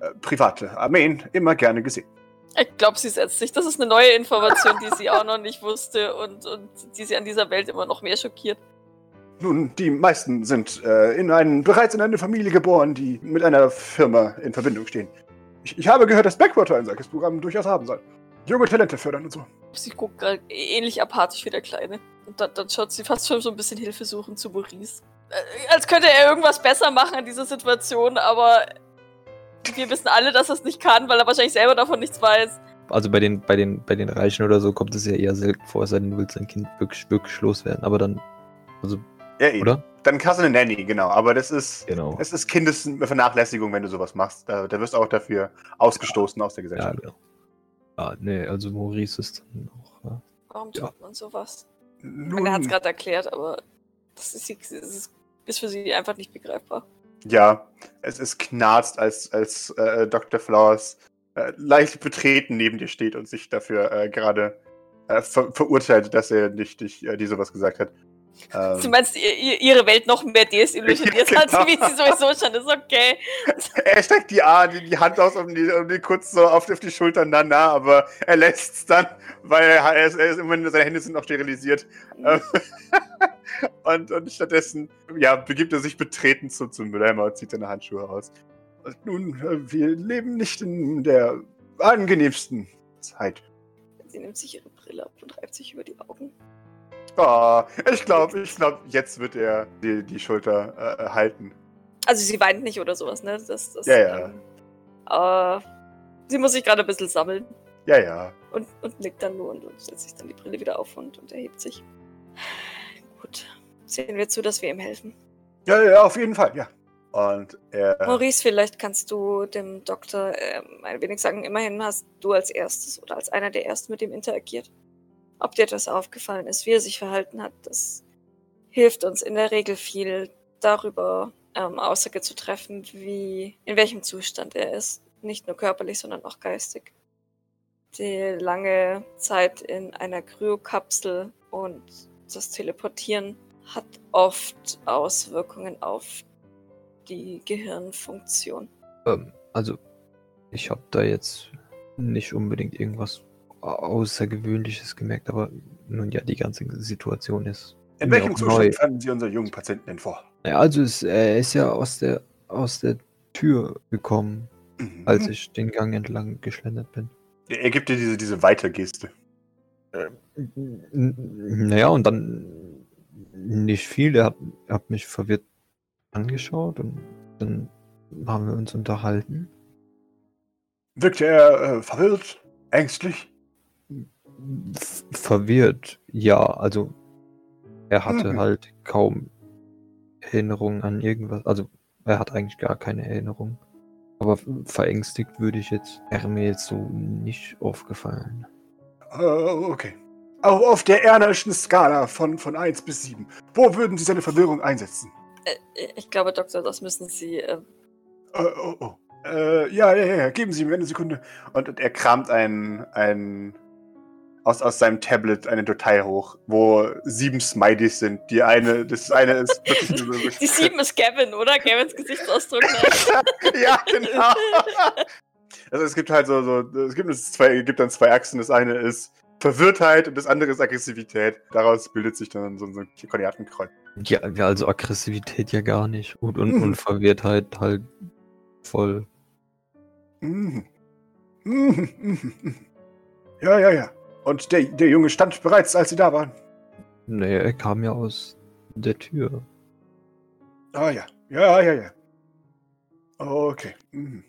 äh, private Armeen immer gerne gesehen. Ich glaube, sie setzt sich. Das ist eine neue Information, die sie auch noch nicht wusste und, und die sie an dieser Welt immer noch mehr schockiert. Nun, die meisten sind äh, in einen, bereits in eine Familie geboren, die mit einer Firma in Verbindung stehen. Ich, ich habe gehört, dass Backwater ein solches Programm durchaus haben soll. Junge Talente fördern und so. Sie guckt gerade ähnlich apathisch wie der Kleine. Und dann, dann schaut sie fast schon so ein bisschen hilfesuchend zu Maurice. Äh, als könnte er irgendwas besser machen in dieser Situation, aber wir wissen alle, dass er es nicht kann, weil er wahrscheinlich selber davon nichts weiß. Also bei den, bei den, bei den Reichen oder so kommt es ja eher selten vor, es sei denn, du willst dein Kind wirklich, wirklich loswerden. Aber dann, also, Ja, eben. oder? Dann kannst du eine Nanny, genau. Aber das ist, Genau. es ist Kindesvernachlässigung, wenn du sowas machst. Da, da wirst du auch dafür ausgestoßen aus der Ja, Gesellschaft. genau. Ah, nee, also Maurice ist dann auch. Ja. Warum Ja. tut man sowas? Nun, er hat es gerade erklärt, aber das ist, das Ist für sie einfach nicht begreifbar. Ja, es, es knarzt, als, als äh, Dr. Flowers äh, leicht betreten neben dir steht und sich dafür äh, gerade äh, ver verurteilt, dass er nicht dich, äh, dir sowas gesagt hat. Ähm, Du meinst, ihr, ihr, ihre Welt noch mehr desillusioniert [laughs] Ja, hat, genau. wie sie sowieso schon ist, okay. [laughs] er streckt die, die, Hand aus, um die, um die kurz so auf, auf die Schulter, na, na, aber er lässt es dann, weil er, er, ist, er ist seine Hände sind noch sterilisiert. Ähm, [laughs] und, und stattdessen, ja, begibt er sich betreten zu, zum Mülleimer und zieht seine Handschuhe aus. Und nun, äh, wir leben nicht in der angenehmsten Zeit. Sie nimmt sich ihre Brille ab und reibt sich über die Augen. Ah, ich glaube, ich glaube, jetzt wird er die, die Schulter äh, halten. Also sie weint nicht oder sowas, ne? Das, das, Ja, ja. Ähm, aber sie muss sich gerade ein bisschen sammeln Ja, ja. und, und nickt dann nur und, und setzt sich dann die Brille wieder auf und, und erhebt sich. Gut. Sehen wir zu, dass wir ihm helfen. Ja, ja, auf jeden Fall, ja. Und er. Maurice, vielleicht kannst du dem Doktor ähm, ein wenig sagen, immerhin hast du als erstes oder als einer der ersten mit ihm interagiert. Ob dir das aufgefallen ist, wie er sich verhalten hat, das hilft uns in der Regel viel darüber ähm, Aussage zu treffen, wie in welchem Zustand er ist. Nicht nur körperlich, sondern auch geistig. Die lange Zeit in einer Kryokapsel und das Teleportieren hat oft Auswirkungen auf die Gehirnfunktion. Ähm, also, ich habe da jetzt nicht unbedingt irgendwas Außergewöhnliches gemerkt, aber nun ja, die ganze Situation ist. in welchem Zustand neu. fanden Sie unseren jungen Patienten denn vor? Ja, also es, er ist ja aus der aus der Tür gekommen, Mhm. als ich den Gang entlang geschlendert bin. Er gibt dir diese, diese Weitergeste. N- Naja, und dann nicht viel. Er hat, er hat mich verwirrt angeschaut und dann haben wir uns unterhalten. Wirkte er äh, verwirrt, ängstlich? F verwirrt, ja, also er hatte Mhm. halt kaum Erinnerungen an irgendwas. Also er hat eigentlich gar keine Erinnerung. Aber verängstigt würde ich jetzt, wäre mir jetzt so nicht aufgefallen. Äh, okay. Auf, auf der ernerischen Skala von, von 1 bis 7. Wo würden Sie seine Verwirrung einsetzen? Äh, ich glaube, Doktor, das müssen Sie. Äh, Äh, oh, oh. Äh, ja, ja, ja, geben Sie mir eine Sekunde. Und, und er kramt ein, ein aus, aus seinem Tablet eine Datei hoch, wo sieben Smileys sind. Die eine, das eine ist wirklich nur so- [laughs] die sieben ist Gavin, oder? Gavins Gesichtsausdruck. Ne? [laughs] ja, genau. [laughs] Also es gibt halt so, so es gibt, zwei, gibt dann zwei Achsen. Das eine ist Verwirrtheit und das andere ist Aggressivität. Daraus bildet sich dann so, so ein Koordinatenkreuz. Ja, also Aggressivität ja gar nicht. Und, und, Mhm. und Verwirrtheit halt voll. Mhm. Mhm, mhm, mhm. Ja, ja, ja. Und der, der Junge stand bereits, als Sie da waren. Nee, er kam ja aus der Tür. Ah ja. Ja, ja, ja. Okay. Mhm.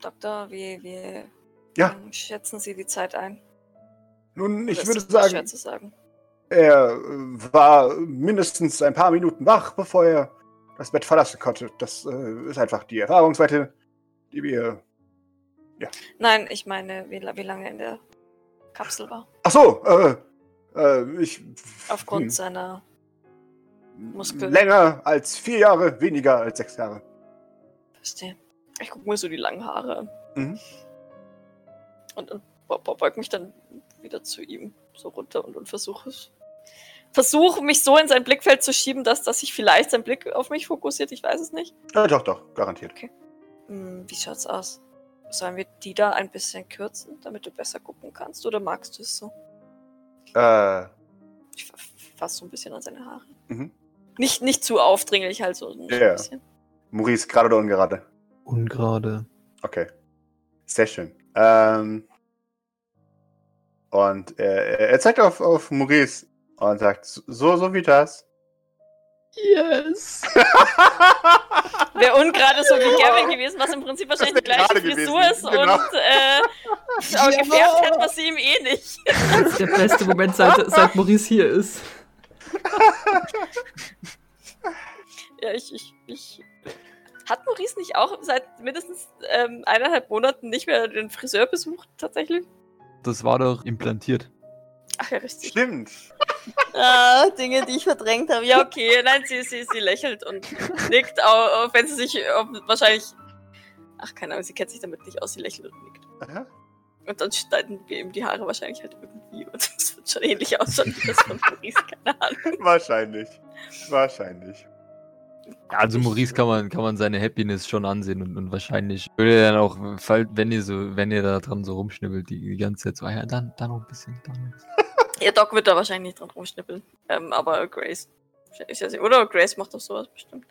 Doktor, wie, wie Ja. ähm, schätzen Sie die Zeit ein? Nun, ich würde sagen, sagen. er äh, war mindestens ein paar Minuten wach, bevor er das Bett verlassen konnte. Das äh, ist einfach die Erfahrungswerte, die wir. Nein, ich meine, wie, wie lange in der Kapsel war. Ach so, äh, äh, ich. Aufgrund hm, seiner. Muskeln. Länger als vier Jahre, weniger als sechs Jahre. Verstehe. Ich gucke mir so die langen Haare an. Mhm. Und, und be- be- beug mich dann wieder zu ihm so runter und, und versuche es. Versuche mich so in sein Blickfeld zu schieben, dass, dass sich vielleicht sein Blick auf mich fokussiert. Ich weiß es nicht. Ja, doch, doch, garantiert. Hm, wie schaut's aus? Sollen wir die da ein bisschen kürzen, damit du besser gucken kannst? Oder magst du es so? Äh, Ich fasse so ein bisschen an seine Haare. mhm. Nicht, nicht zu aufdringlich, halt so ein Ja. bisschen. Maurice, gerade oder ungerade? Ungerade. Okay. Sehr schön. Ähm, und er, er zeigt auf, auf Maurice und sagt, so, so wie das. Yes! [laughs] Wäre ungerade so wie Gavin gewesen, was im Prinzip wahrscheinlich die gleiche Frisur gewesen, ist genau. und äh, aber gefärbt hätte man sie ihm eh nicht. Das ist der beste Moment, seit, seit Maurice hier ist. Ja, ich, ich, ich. Hat Maurice nicht auch seit mindestens ähm, eineinhalb Monaten nicht mehr den Friseur besucht, tatsächlich? Das war doch implantiert. Ach ja, richtig. Stimmt. [laughs] Ah, Dinge, die ich verdrängt habe. Ja, okay. Nein, sie, sie, sie lächelt und [laughs] nickt, auch, auch wenn sie sich auch wahrscheinlich. Ach, keine Ahnung, sie kennt sich damit nicht aus, sie lächelt und nickt. Aha. Und dann schneiden wir ihm die Haare wahrscheinlich halt irgendwie. Und [laughs] das wird schon ähnlich ausschauen wie das von Maurice, keine Ahnung. Wahrscheinlich. Wahrscheinlich. Also Maurice kann man, kann man seine Happiness schon ansehen und, und wahrscheinlich würde er dann auch, fall- wenn ihr so, wenn ihr da dran so rumschnibbelt, die, die ganze Zeit so, ah ja, dann, dann noch ein bisschen, dann noch ein bisschen. [laughs] Ja, Doc wird da wahrscheinlich nicht dran rumschnippeln. Ähm, aber Grace. Ist ja sie- Oder Grace macht doch sowas bestimmt.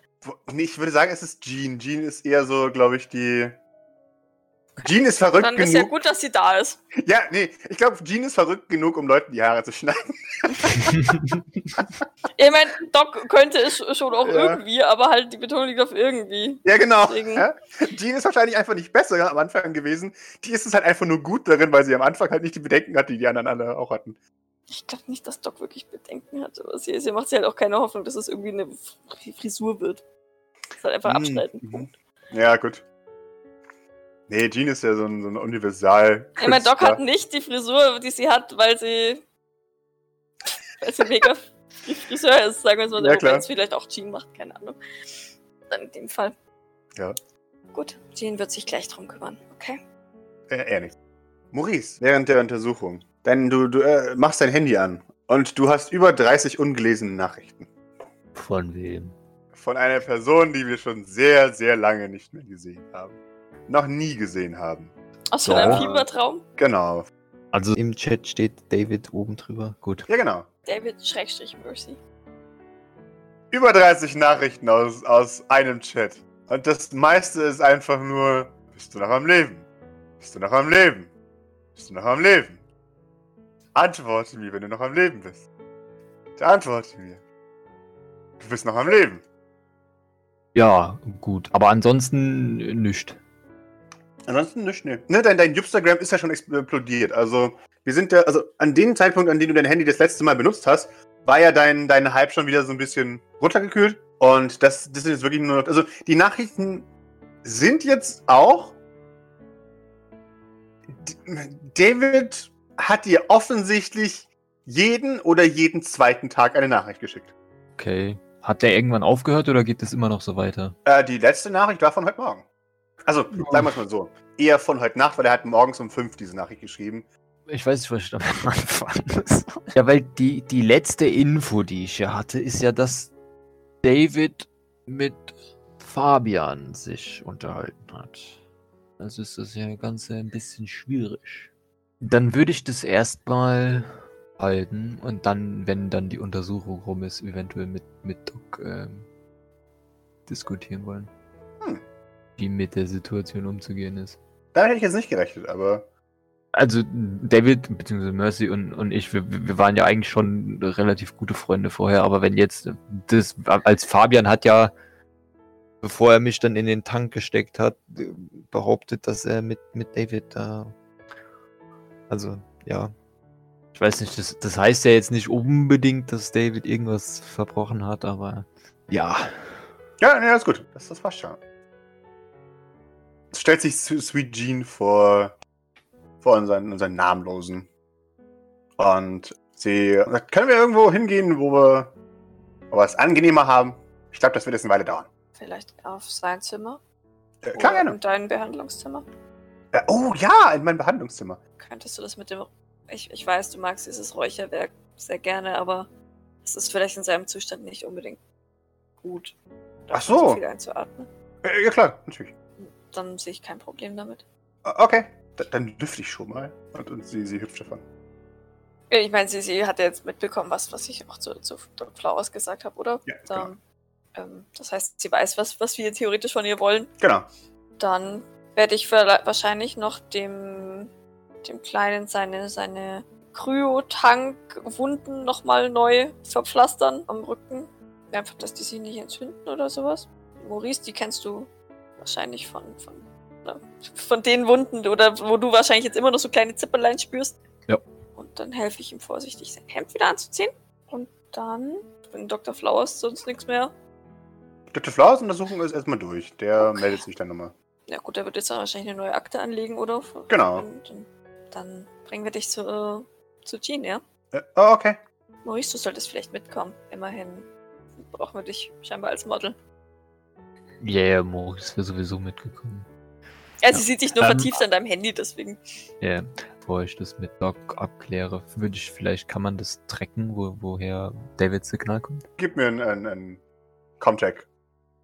Nee, ich würde sagen, es ist Jean. Jean ist eher so, glaube ich, die. Jean ist verrückt Dann ist ja genug. gut, dass sie da ist. Ja, nee, ich glaube, Jean ist verrückt genug, um Leuten die Haare zu schneiden. [laughs] Ich meine, Doc könnte es schon auch Ja. irgendwie, aber halt die Betonung liegt auf irgendwie. Ja, genau. Ja? Jean ist wahrscheinlich einfach nicht besser am Anfang gewesen. Die ist es halt einfach nur gut darin, weil sie am Anfang halt nicht die Bedenken hat, die die anderen alle auch hatten. Ich glaube nicht, dass Doc wirklich Bedenken hat, aber sie, sie macht sich halt auch keine Hoffnung, dass es irgendwie eine Fr- Frisur wird. Das ist halt einfach Hm, abschneiden. mhm. Ja, gut. Nee, Jean ist ja so ein, so ein Universal. Ich meine, Doc hat nicht die Frisur, die sie hat, weil sie. weil sie mega die Friseur ist, sagen wir es mal so. Ja, klar. es vielleicht auch Jean macht, keine Ahnung. Dann in dem Fall. Ja. Gut, Jean wird sich gleich drum kümmern, okay? Äh, eher nicht. Maurice, während der Untersuchung, denn du, du äh, machst dein Handy an und du hast über 30 ungelesene Nachrichten. Von wem? Von einer Person, die wir schon sehr, sehr lange nicht mehr gesehen haben. Noch nie gesehen haben. Aus so einem. Fiebertraum? Genau. Also im Chat steht David oben drüber. Gut. Ja, genau. David Schrägstrich Mercy. Über 30 Nachrichten aus, aus einem Chat. Und das meiste ist einfach nur, bist du noch am Leben? Bist du noch am Leben? Bist du noch am Leben? Antworte mir, wenn du noch am Leben bist. Antworte mir. Du bist noch am Leben. Ja, gut. Aber ansonsten äh, nicht. Ansonsten nicht, ne. Ne, dein, dein Instagram ist ja schon explodiert. Also, wir sind ja, also an dem Zeitpunkt, an dem du dein Handy das letzte Mal benutzt hast, war ja dein, dein Hype schon wieder so ein bisschen runtergekühlt. Und das, das sind jetzt wirklich nur noch, also die Nachrichten sind jetzt auch. David hat dir offensichtlich jeden oder jeden zweiten Tag eine Nachricht geschickt. Okay. Hat der irgendwann aufgehört oder geht es immer noch so weiter? Äh, die letzte Nachricht war von heute Morgen. Also, sagen wir es mal so. Eher von heute Nacht, weil er hat morgens um fünf diese Nachricht geschrieben. Ich weiß nicht, was ich damit anfangen muss. Ja, weil die, die letzte Info, die ich ja hatte, ist ja, dass David mit Fabian sich unterhalten hat. Also ist das ja ganz ein bisschen schwierig. Dann würde ich das erstmal halten und dann, wenn dann die Untersuchung rum ist, eventuell mit, mit Doc ähm, diskutieren wollen. Wie mit der Situation umzugehen ist. Damit hätte ich jetzt nicht gerechnet, aber. Also David bzw. Mercy und, und ich, wir, wir waren ja eigentlich schon relativ gute Freunde vorher, aber wenn jetzt das, als Fabian hat ja, bevor er mich dann in den Tank gesteckt hat, behauptet, dass er mit, mit David da, also ja, ich weiß nicht, das, das heißt ja jetzt nicht unbedingt, dass David irgendwas verbrochen hat, aber ja, Ja, das ist gut. Das, das passt schon. Stellt sich Sweet Jean vor, vor unseren, unseren Namenlosen. Und sie sagt, können wir irgendwo hingehen, wo wir, wo wir es angenehmer haben? Ich glaube, das wird jetzt eine Weile dauern. Vielleicht auf sein Zimmer? Äh, klar, gerne. in dein Behandlungszimmer? Äh, oh ja, in mein Behandlungszimmer. Könntest du das mit dem. Ich, ich weiß, du magst dieses Räucherwerk sehr gerne, aber es ist vielleicht in seinem Zustand nicht unbedingt gut. Ach so. viel einzuatmen. Äh, ja, klar, natürlich. Dann sehe ich kein Problem damit. Äh, Okay, D dann lüfte ich schon mal. Und, und sie, sie hüpft davon. Ich meine, sie, sie hat ja jetzt mitbekommen, was, was ich auch zu, zu Doc Flowers gesagt habe, oder? Ja, Dann, ähm, das heißt, sie weiß, was, was wir theoretisch von ihr wollen. Genau. Dann werde ich wahrscheinlich noch dem, dem Kleinen seine, seine Kryotank-Wunden nochmal neu verpflastern am Rücken. Einfach, dass die sich nicht entzünden oder sowas. Maurice, die kennst du wahrscheinlich von, von, von den Wunden oder wo du wahrscheinlich jetzt immer noch so kleine Zipperlein spürst. Ja. Und dann helfe ich ihm vorsichtig, sein Hemd wieder anzuziehen. Und dann, wenn Dr. Flowers sonst nichts mehr. Dr. Flowers Untersuchung ist erstmal durch. Der Okay. meldet sich dann nochmal. Ja gut, er wird jetzt wahrscheinlich eine neue Akte anlegen, oder? Genau. Und, und dann bringen wir dich zu, äh, zu Jean, ja? Äh, oh, okay. Maurice, du solltest vielleicht mitkommen. Immerhin brauchen wir dich scheinbar als Model. Ja, yeah, Maurice wäre sowieso mitgekommen. Ja, sie sieht dich nur Ähm, vertieft an deinem Handy, deswegen. Ja, bevor ich das mit Doc abkläre, würde ich vielleicht, kann man das tracken, wo, woher Davids Signal kommt? Gib mir einen, einen, einen Comcheck.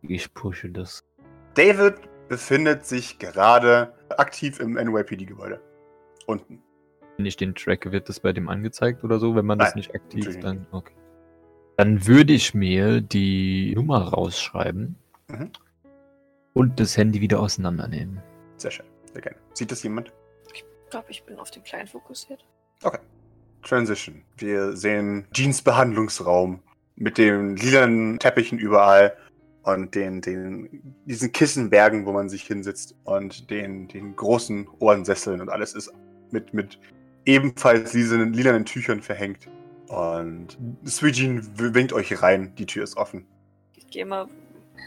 Ich pushe das. David befindet sich gerade aktiv im NYPD-Gebäude. Unten. Wenn ich den tracke, wird das bei dem angezeigt oder so, wenn man das Nein, nicht aktiv, dann, okay. Dann würde ich mir die Nummer rausschreiben Mhm. und das Handy wieder auseinandernehmen. Sehr schön. Sehr gerne. Sieht das jemand? Ich glaube, ich bin auf den Kleinen fokussiert. Transition. Wir sehen Jeans Behandlungsraum mit den lilanen Teppichen überall und den, den, diesen Kissenbergen, wo man sich hinsetzt und den, den großen Ohrensesseln und alles ist mit, mit ebenfalls lilanen, lilanen Tüchern verhängt. Und Sweet Jean winkt euch rein. Die Tür ist offen. Ich gehe mal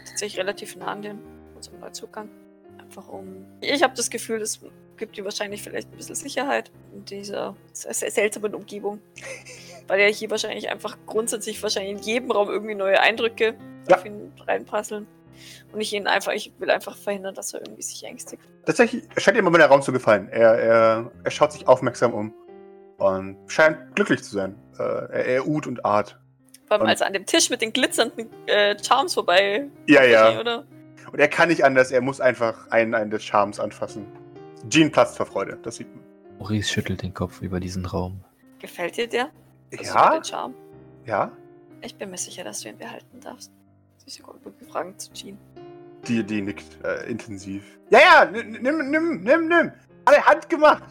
tatsächlich relativ nah an den unserem Neuzugang. Einfach um. Ich habe das Gefühl, es gibt dir wahrscheinlich vielleicht ein bisschen Sicherheit in dieser seltsamen Umgebung. [laughs] Weil ja hier wahrscheinlich einfach grundsätzlich wahrscheinlich in jedem Raum irgendwie neue Eindrücke Ja. auf ihn reinprasseln. Und ich ihn einfach, ich will einfach verhindern, dass er irgendwie sich ängstigt. Tatsächlich scheint ihm immer der Raum zu gefallen. Er, er, er schaut sich aufmerksam um und scheint glücklich zu sein. Äh, er, er ut und art. Vor allem als er an dem Tisch mit den glitzernden äh, Charms vorbei. Ja, ja. Oder? Und er kann nicht anders, er muss einfach einen, einen des Charmes anfassen. Jean platzt vor Freude, das sieht man. Maurice schüttelt den Kopf über diesen Raum. Gefällt dir der? Das ist Ja, der Charme. ja. Ich bin mir sicher, dass du ihn behalten darfst. Sie ist Fragen zu Jean. Die, die nickt äh, intensiv. Ja, ja, nimm, nimm, nimm, nimm. Alle handgemacht.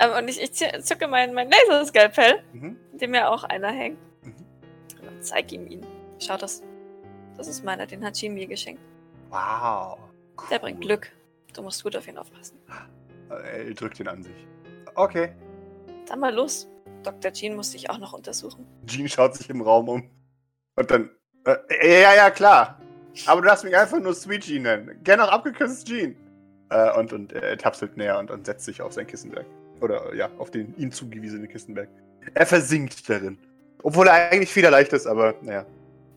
Ähm, und ich, ich zücke mein, mein Laserskalpell, Mhm. in dem ja auch einer hängt. Zeig ihm ihn. Schau das. Das ist meiner, den hat Jean mir geschenkt. Wow. Der bringt Cool. Glück. Du musst gut auf ihn aufpassen. Äh, Er drückt ihn an sich. Okay. Dann mal los. Dr. Jean muss dich auch noch untersuchen. Jean schaut sich im Raum um. Und dann. Äh, ja, ja, klar. Aber du darfst mich einfach nur Sweet Jean nennen. Gerne auch abgekürzt Jean. Äh, und, und er tapselt näher und, und setzt sich auf sein Kissenberg. Oder ja, auf den ihm zugewiesenen Kissenberg. Er versinkt darin. Obwohl er eigentlich federleicht ist, aber naja.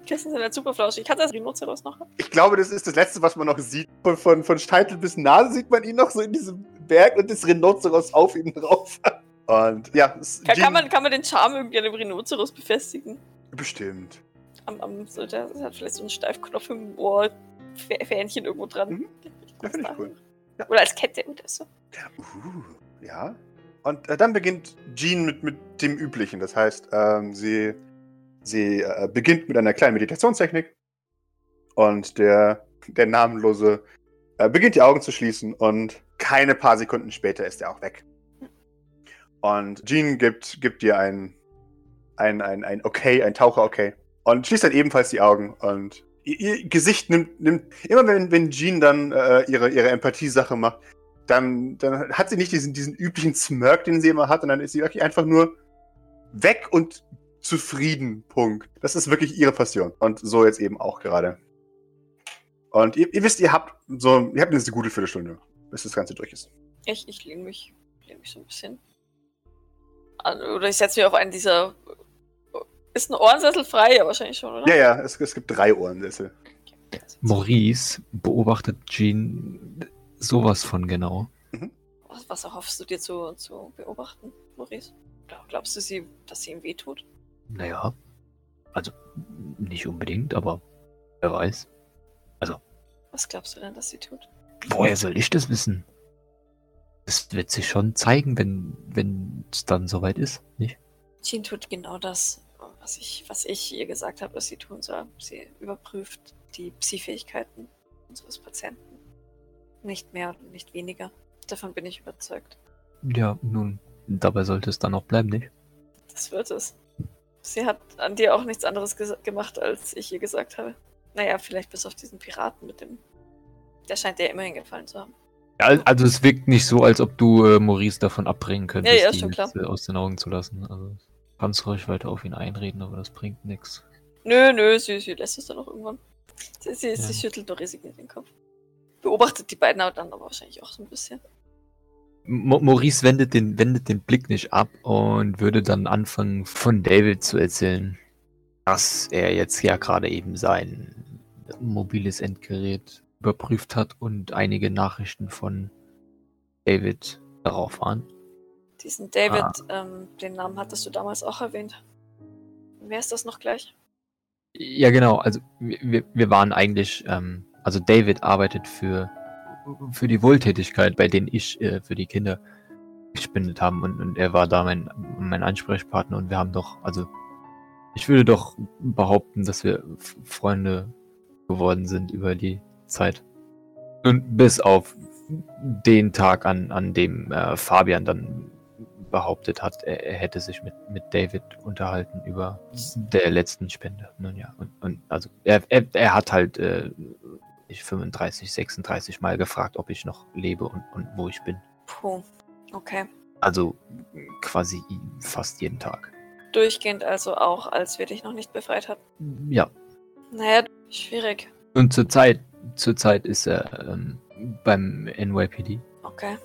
Kissen sind halt super flauschig. Hat das Rhinoceros noch? Ich glaube, das ist das Letzte, was man noch sieht. Von, von, von Scheitel bis Nase sieht man ihn noch so in diesem Berg und das Rhinoceros auf ihm drauf. [laughs] Und ja, Kann, kann, man, kann man den Charme irgendwie an dem Rhinoceros befestigen? Bestimmt. Am, am, so, der hat vielleicht so einen Steifknopf im Ohr, Fä- Fähnchen irgendwo dran. Mhm. Ja, finde ich cool. Ja. Oder als Kette oder so. Uh, ja. Und äh, dann beginnt Jean mit, mit dem Üblichen. Das heißt, ähm, sie, sie äh, beginnt mit einer kleinen Meditationstechnik. Und der, der Namenlose äh, beginnt die Augen zu schließen. Und keine paar Sekunden später ist er auch weg. Und Jean gibt, gibt dir ein, ein, ein, ein Okay, ein Taucher-Okay. Und schließt dann ebenfalls die Augen. Und ihr, ihr Gesicht nimmt, nimmt immer wenn, wenn Jean dann äh, ihre, ihre Empathiesache macht, dann, dann hat sie nicht diesen, diesen üblichen Smirk, den sie immer hat, und dann ist sie wirklich einfach nur weg und zufrieden. Punkt. Das ist wirklich ihre Passion. Und so jetzt eben auch gerade. Und ihr, ihr wisst, ihr habt so, ihr habt jetzt eine gute Viertelstunde, bis das Ganze durch ist. Ich, ich lehne mich, lehn mich so ein bisschen an. Oder ich setze mich auf einen dieser. Ist ein Ohrensessel frei? Ja, wahrscheinlich schon, oder? Ja, ja, es, es gibt drei Ohrensessel. Maurice beobachtet Jean sowas von genau. Was, was erhoffst du dir zu, zu beobachten, Maurice? Glaub- Glaubst du, sie, dass sie ihm wehtut? Naja, also nicht unbedingt, aber wer weiß. Was glaubst du denn, dass sie tut? Woher soll ich das wissen? Das wird sich schon zeigen, wenn wenn es dann soweit ist, nicht? Jean tut genau das, was ich, was ich ihr gesagt habe, dass sie tun soll. Sie überprüft die Psi-Fähigkeiten unseres Patienten. Nicht mehr und nicht weniger. Davon bin ich überzeugt. Ja, nun, dabei sollte es dann auch bleiben, nicht? Das wird es. Sie hat an dir auch nichts anderes gemacht, als ich ihr gesagt habe. Naja, vielleicht bis auf diesen Piraten mit dem. Der scheint dir immerhin gefallen zu haben. Ja, al- also es wirkt nicht so, als ob du äh, Maurice davon abbringen könntest, Ja, ja, die schon klar. jetzt, äh, aus den Augen zu lassen. Also kannst ruhig weiter auf ihn einreden, aber das bringt nichts. Nö, nö, sie, sie lässt es dann auch irgendwann. Sie, sie, Ja. sie schüttelt nur resigniert den Kopf. Beobachtet die beiden dann aber wahrscheinlich auch so ein bisschen. Maurice wendet den, wendet den Blick nicht ab und würde dann anfangen, von David zu erzählen, dass er jetzt ja gerade eben sein mobiles Endgerät überprüft hat und einige Nachrichten von David darauf waren. Diesen David, Ah. ähm, den Namen hattest du damals auch erwähnt. Wer ist das noch gleich? Ja, genau. Also wir, wir- wir waren eigentlich, ähm, also David arbeitet für, für die Wohltätigkeit, bei denen ich äh, für die Kinder gespendet haben und, und er war da mein, mein Ansprechpartner und wir haben doch, also ich würde doch behaupten, dass wir Freunde geworden sind über die Zeit. Und bis auf den Tag, an, an dem äh, Fabian dann behauptet hat, er, er hätte sich mit, mit David unterhalten über der letzten Spende. Nun ja, und, und also er, er, er hat halt äh, ich 35, 36 Mal gefragt, ob ich noch lebe und, und wo ich bin. Puh. Okay. Also quasi fast jeden Tag. Durchgehend also auch, als wir dich noch nicht befreit hatten. Ja. Naja, schwierig. Und zurzeit, zurzeit ist er ähm, beim NYPD. Okay.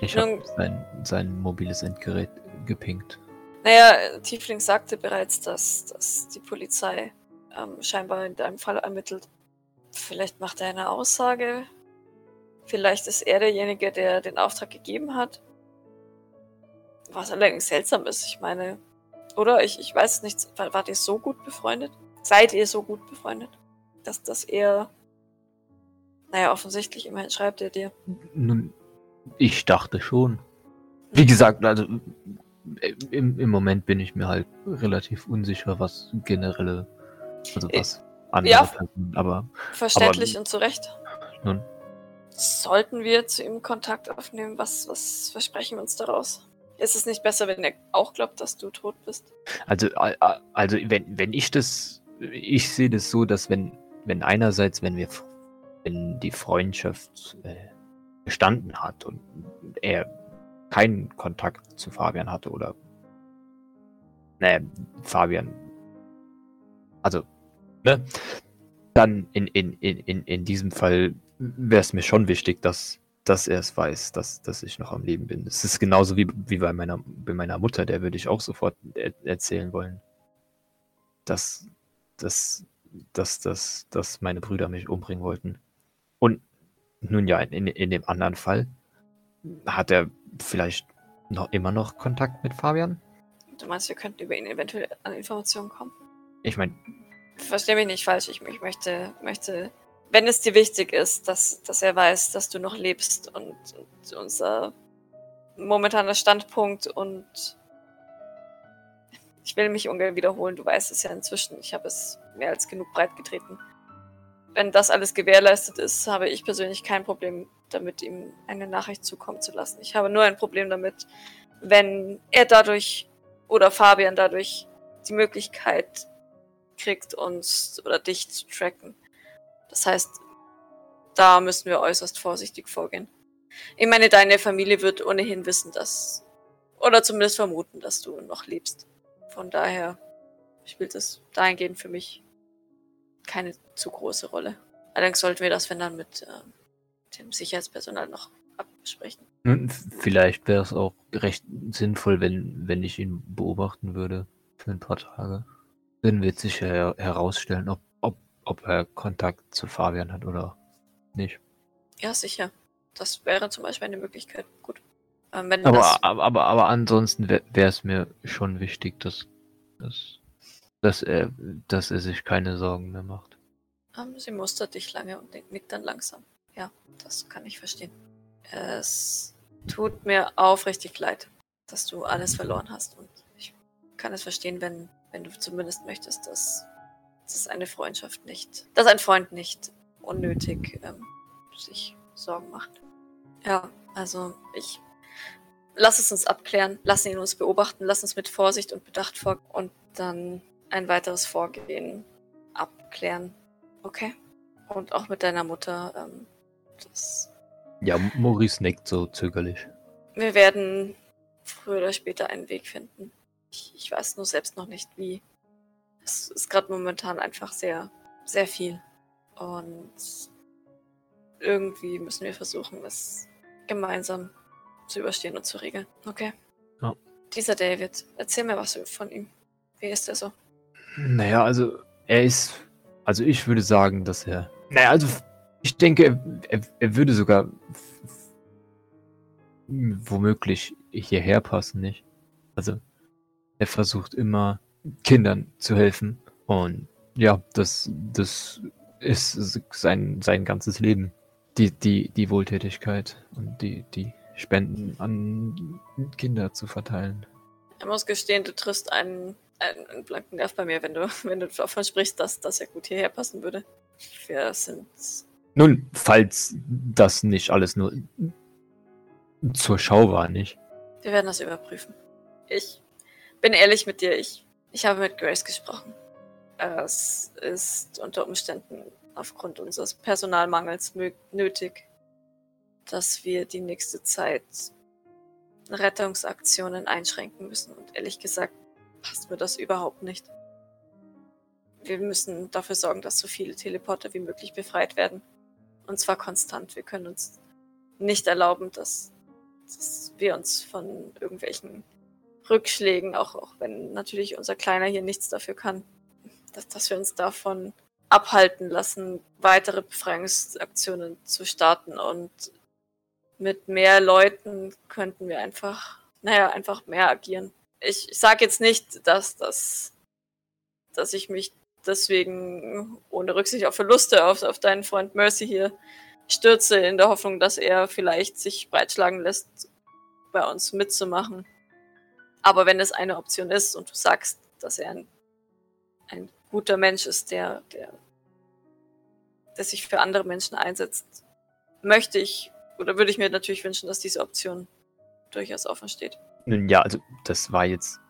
Ich habe sein, sein mobiles Endgerät gepinkt. Naja, Tiefling sagte bereits, dass, dass die Polizei ähm, scheinbar in deinem Fall ermittelt. Vielleicht macht er eine Aussage. Vielleicht ist er derjenige, der den Auftrag gegeben hat. Was allerdings seltsam ist, ich meine. Oder? Ich, ich weiß es nicht. War, wart ihr so gut befreundet? Seid ihr so gut befreundet? Dass, dass er. Naja, offensichtlich, immerhin schreibt er dir. Nun, ich dachte schon. Wie gesagt, also im, im Moment bin ich mir halt relativ unsicher, was generelle, also Äh, was andere ja. Personen, aber Verständlich Aber- und zu Recht. nun, Sollten wir zu ihm Kontakt aufnehmen? Was, was versprechen wir uns daraus? Ist es nicht besser, wenn er auch glaubt, dass du tot bist? Also, also wenn, wenn ich das, ich sehe das so, dass wenn, wenn einerseits, wenn wir, wenn die Freundschaft äh, bestanden hat und er keinen Kontakt zu Fabian hatte oder, ne, Fabian, also, ne, dann in, in, in, in, in diesem Fall wäre es mir schon wichtig, dass, dass er es weiß, dass, dass ich noch am Leben bin. Es ist genauso wie, wie bei, meiner, bei meiner Mutter, der würde ich auch sofort er erzählen wollen, dass, dass, dass, dass, dass meine Brüder mich umbringen wollten. Und nun ja, in, in dem anderen Fall hat er vielleicht noch immer noch Kontakt mit Fabian. Du meinst, wir könnten über ihn eventuell an Informationen kommen? Ich meine, Versteh mich nicht falsch. Ich, ich möchte, möchte, wenn es dir wichtig ist, dass, dass er weiß, dass du noch lebst und, und unser momentaner Standpunkt und ich will mich ungern wiederholen. Du weißt es ja inzwischen. Ich habe es mehr als genug breit getreten. Wenn das alles gewährleistet ist, habe ich persönlich kein Problem damit, ihm eine Nachricht zukommen zu lassen. Ich habe nur ein Problem damit, wenn er dadurch oder Fabian dadurch die Möglichkeit kriegt, uns oder dich zu tracken. Das heißt, da müssen wir äußerst vorsichtig vorgehen. Ich meine, deine Familie wird ohnehin wissen, dass, oder zumindest vermuten, dass du noch lebst. Von daher spielt es dahingehend für mich keine zu große Rolle. Allerdings sollten wir das, wenn dann, mit äh, dem Sicherheitspersonal noch absprechen. vielleicht wäre es auch recht sinnvoll, wenn, wenn ich ihn beobachten würde für ein paar Tage. Dann wird sich her herausstellen, ob, ob, ob er Kontakt zu Fabian hat oder nicht. Ja, sicher. Das wäre zum Beispiel eine Möglichkeit. Gut. Ähm, wenn das, Aber, aber, aber, aber ansonsten wäre es mir schon wichtig, dass, dass, dass, er, dass er sich keine Sorgen mehr macht. Ähm, sie mustert dich lange und nickt dann langsam. Ja, das kann ich verstehen. Es tut mir aufrichtig leid, dass du alles verloren hast. Und ich kann es verstehen, wenn, wenn du zumindest möchtest, dass, dass eine Freundschaft nicht, dass ein Freund nicht unnötig ähm, sich Sorgen macht. Ja, also ich lass es uns abklären, lassen ihn uns beobachten, lass uns mit Vorsicht und Bedacht vor und dann ein weiteres Vorgehen abklären. Okay. Und auch mit deiner Mutter. Ähm, das, Ja, Maurice nickt so zögerlich. wir werden früher oder später einen Weg finden. Ich, ich weiß nur selbst noch nicht wie. Es ist gerade momentan einfach sehr, sehr viel. Und irgendwie müssen wir versuchen, es gemeinsam zu überstehen und zu regeln. Okay. Ja. Dieser David, erzähl mir was von ihm. Wie ist er so? Naja, also er ist. Also ich würde sagen, dass er. Naja, also ich denke, er, er, würde sogar womöglich hierher passen, nicht? Also er versucht immer Kindern zu helfen. Und ja, das, das ist sein, sein ganzes Leben. Die, die, die Wohltätigkeit und die, die Spenden an Kinder zu verteilen. Er muss gestehen, du triffst einen, einen, einen blanken Nerv bei mir, wenn du, wenn du davon sprichst, dass, dass er gut hierher passen würde. Wir sind. Nun, falls das nicht alles nur zur Schau war, nicht? Wir werden das überprüfen. Ich bin ehrlich mit dir, ich, ich habe mit Grace gesprochen. Es ist unter Umständen aufgrund unseres Personalmangels nötig, dass wir die nächste Zeit Rettungsaktionen einschränken müssen. Und ehrlich gesagt, passt mir das überhaupt nicht. Wir müssen dafür sorgen, dass so viele Teleporter wie möglich befreit werden. Und zwar konstant. Wir können uns nicht erlauben, dass, dass wir uns von irgendwelchen Rückschlägen, auch, auch wenn natürlich unser Kleiner hier nichts dafür kann, dass, dass wir uns davon abhalten lassen, weitere Befreiungsaktionen zu starten. Und mit mehr Leuten könnten wir einfach, naja, einfach mehr agieren. Ich, ich sage jetzt nicht, dass, dass, dass ich mich deswegen ohne Rücksicht auf Verluste auf, auf deinen Freund Mercy hier stürze, in der Hoffnung, dass er vielleicht sich breitschlagen lässt, bei uns mitzumachen. Aber wenn es eine Option ist und du sagst, dass er ein, ein guter Mensch ist, der, der, der sich für andere Menschen einsetzt, möchte ich oder würde ich mir natürlich wünschen, dass diese Option durchaus offen steht. Nun ja, also das war jetzt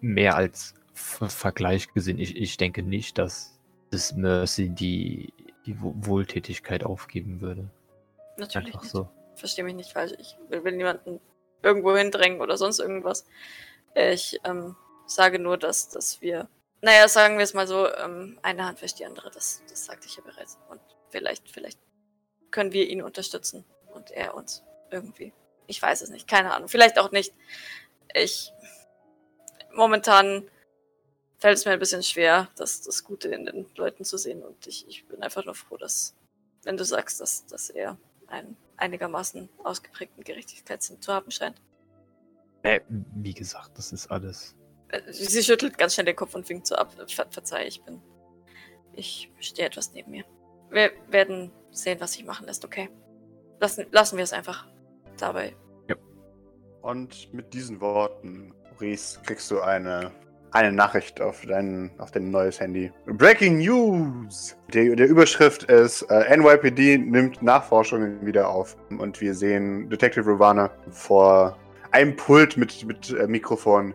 mehr als Ver Vergleich gesehen. Ich, ich denke nicht, dass das Mercy die, die Wo- Wohltätigkeit aufgeben würde. Natürlich Einfach nicht. so. Verstehe mich nicht falsch. Ich will, will niemanden irgendwo hindrängen oder sonst irgendwas. Ich ähm, sage nur, dass, dass wir, naja, sagen wir es mal so, ähm, eine Hand wäscht die andere. Das, das sagte ich ja bereits. Und vielleicht, vielleicht können wir ihn unterstützen und er uns irgendwie. Ich weiß es nicht, keine Ahnung. Vielleicht auch nicht. Ich momentan fällt es mir ein bisschen schwer, das, das Gute in den Leuten zu sehen. Und ich, ich bin einfach nur froh, dass, wenn du sagst, dass, dass er einen einigermaßen ausgeprägten Gerechtigkeitssinn zu haben scheint. Äh, wie gesagt, das ist alles. Äh, Sie schüttelt ganz schnell den Kopf und winkt so ab. Ver verzeih, ich bin. Ich stehe etwas neben mir. Wir werden sehen, was sich machen lässt, okay? Lassen, lassen wir es einfach dabei. Und mit diesen Worten, Maurice, kriegst du eine, eine Nachricht auf dein, auf dein neues Handy. Breaking News! Die, der Überschrift ist, äh, NYPD nimmt Nachforschungen wieder auf. Und wir sehen Detective Rovana vor einem Pult mit, mit äh, Mikrofon,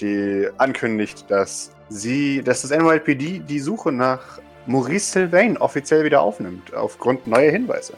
die ankündigt, dass sie, dass das NYPD die Suche nach Maurice Sylvain offiziell wieder aufnimmt, aufgrund neuer Hinweise.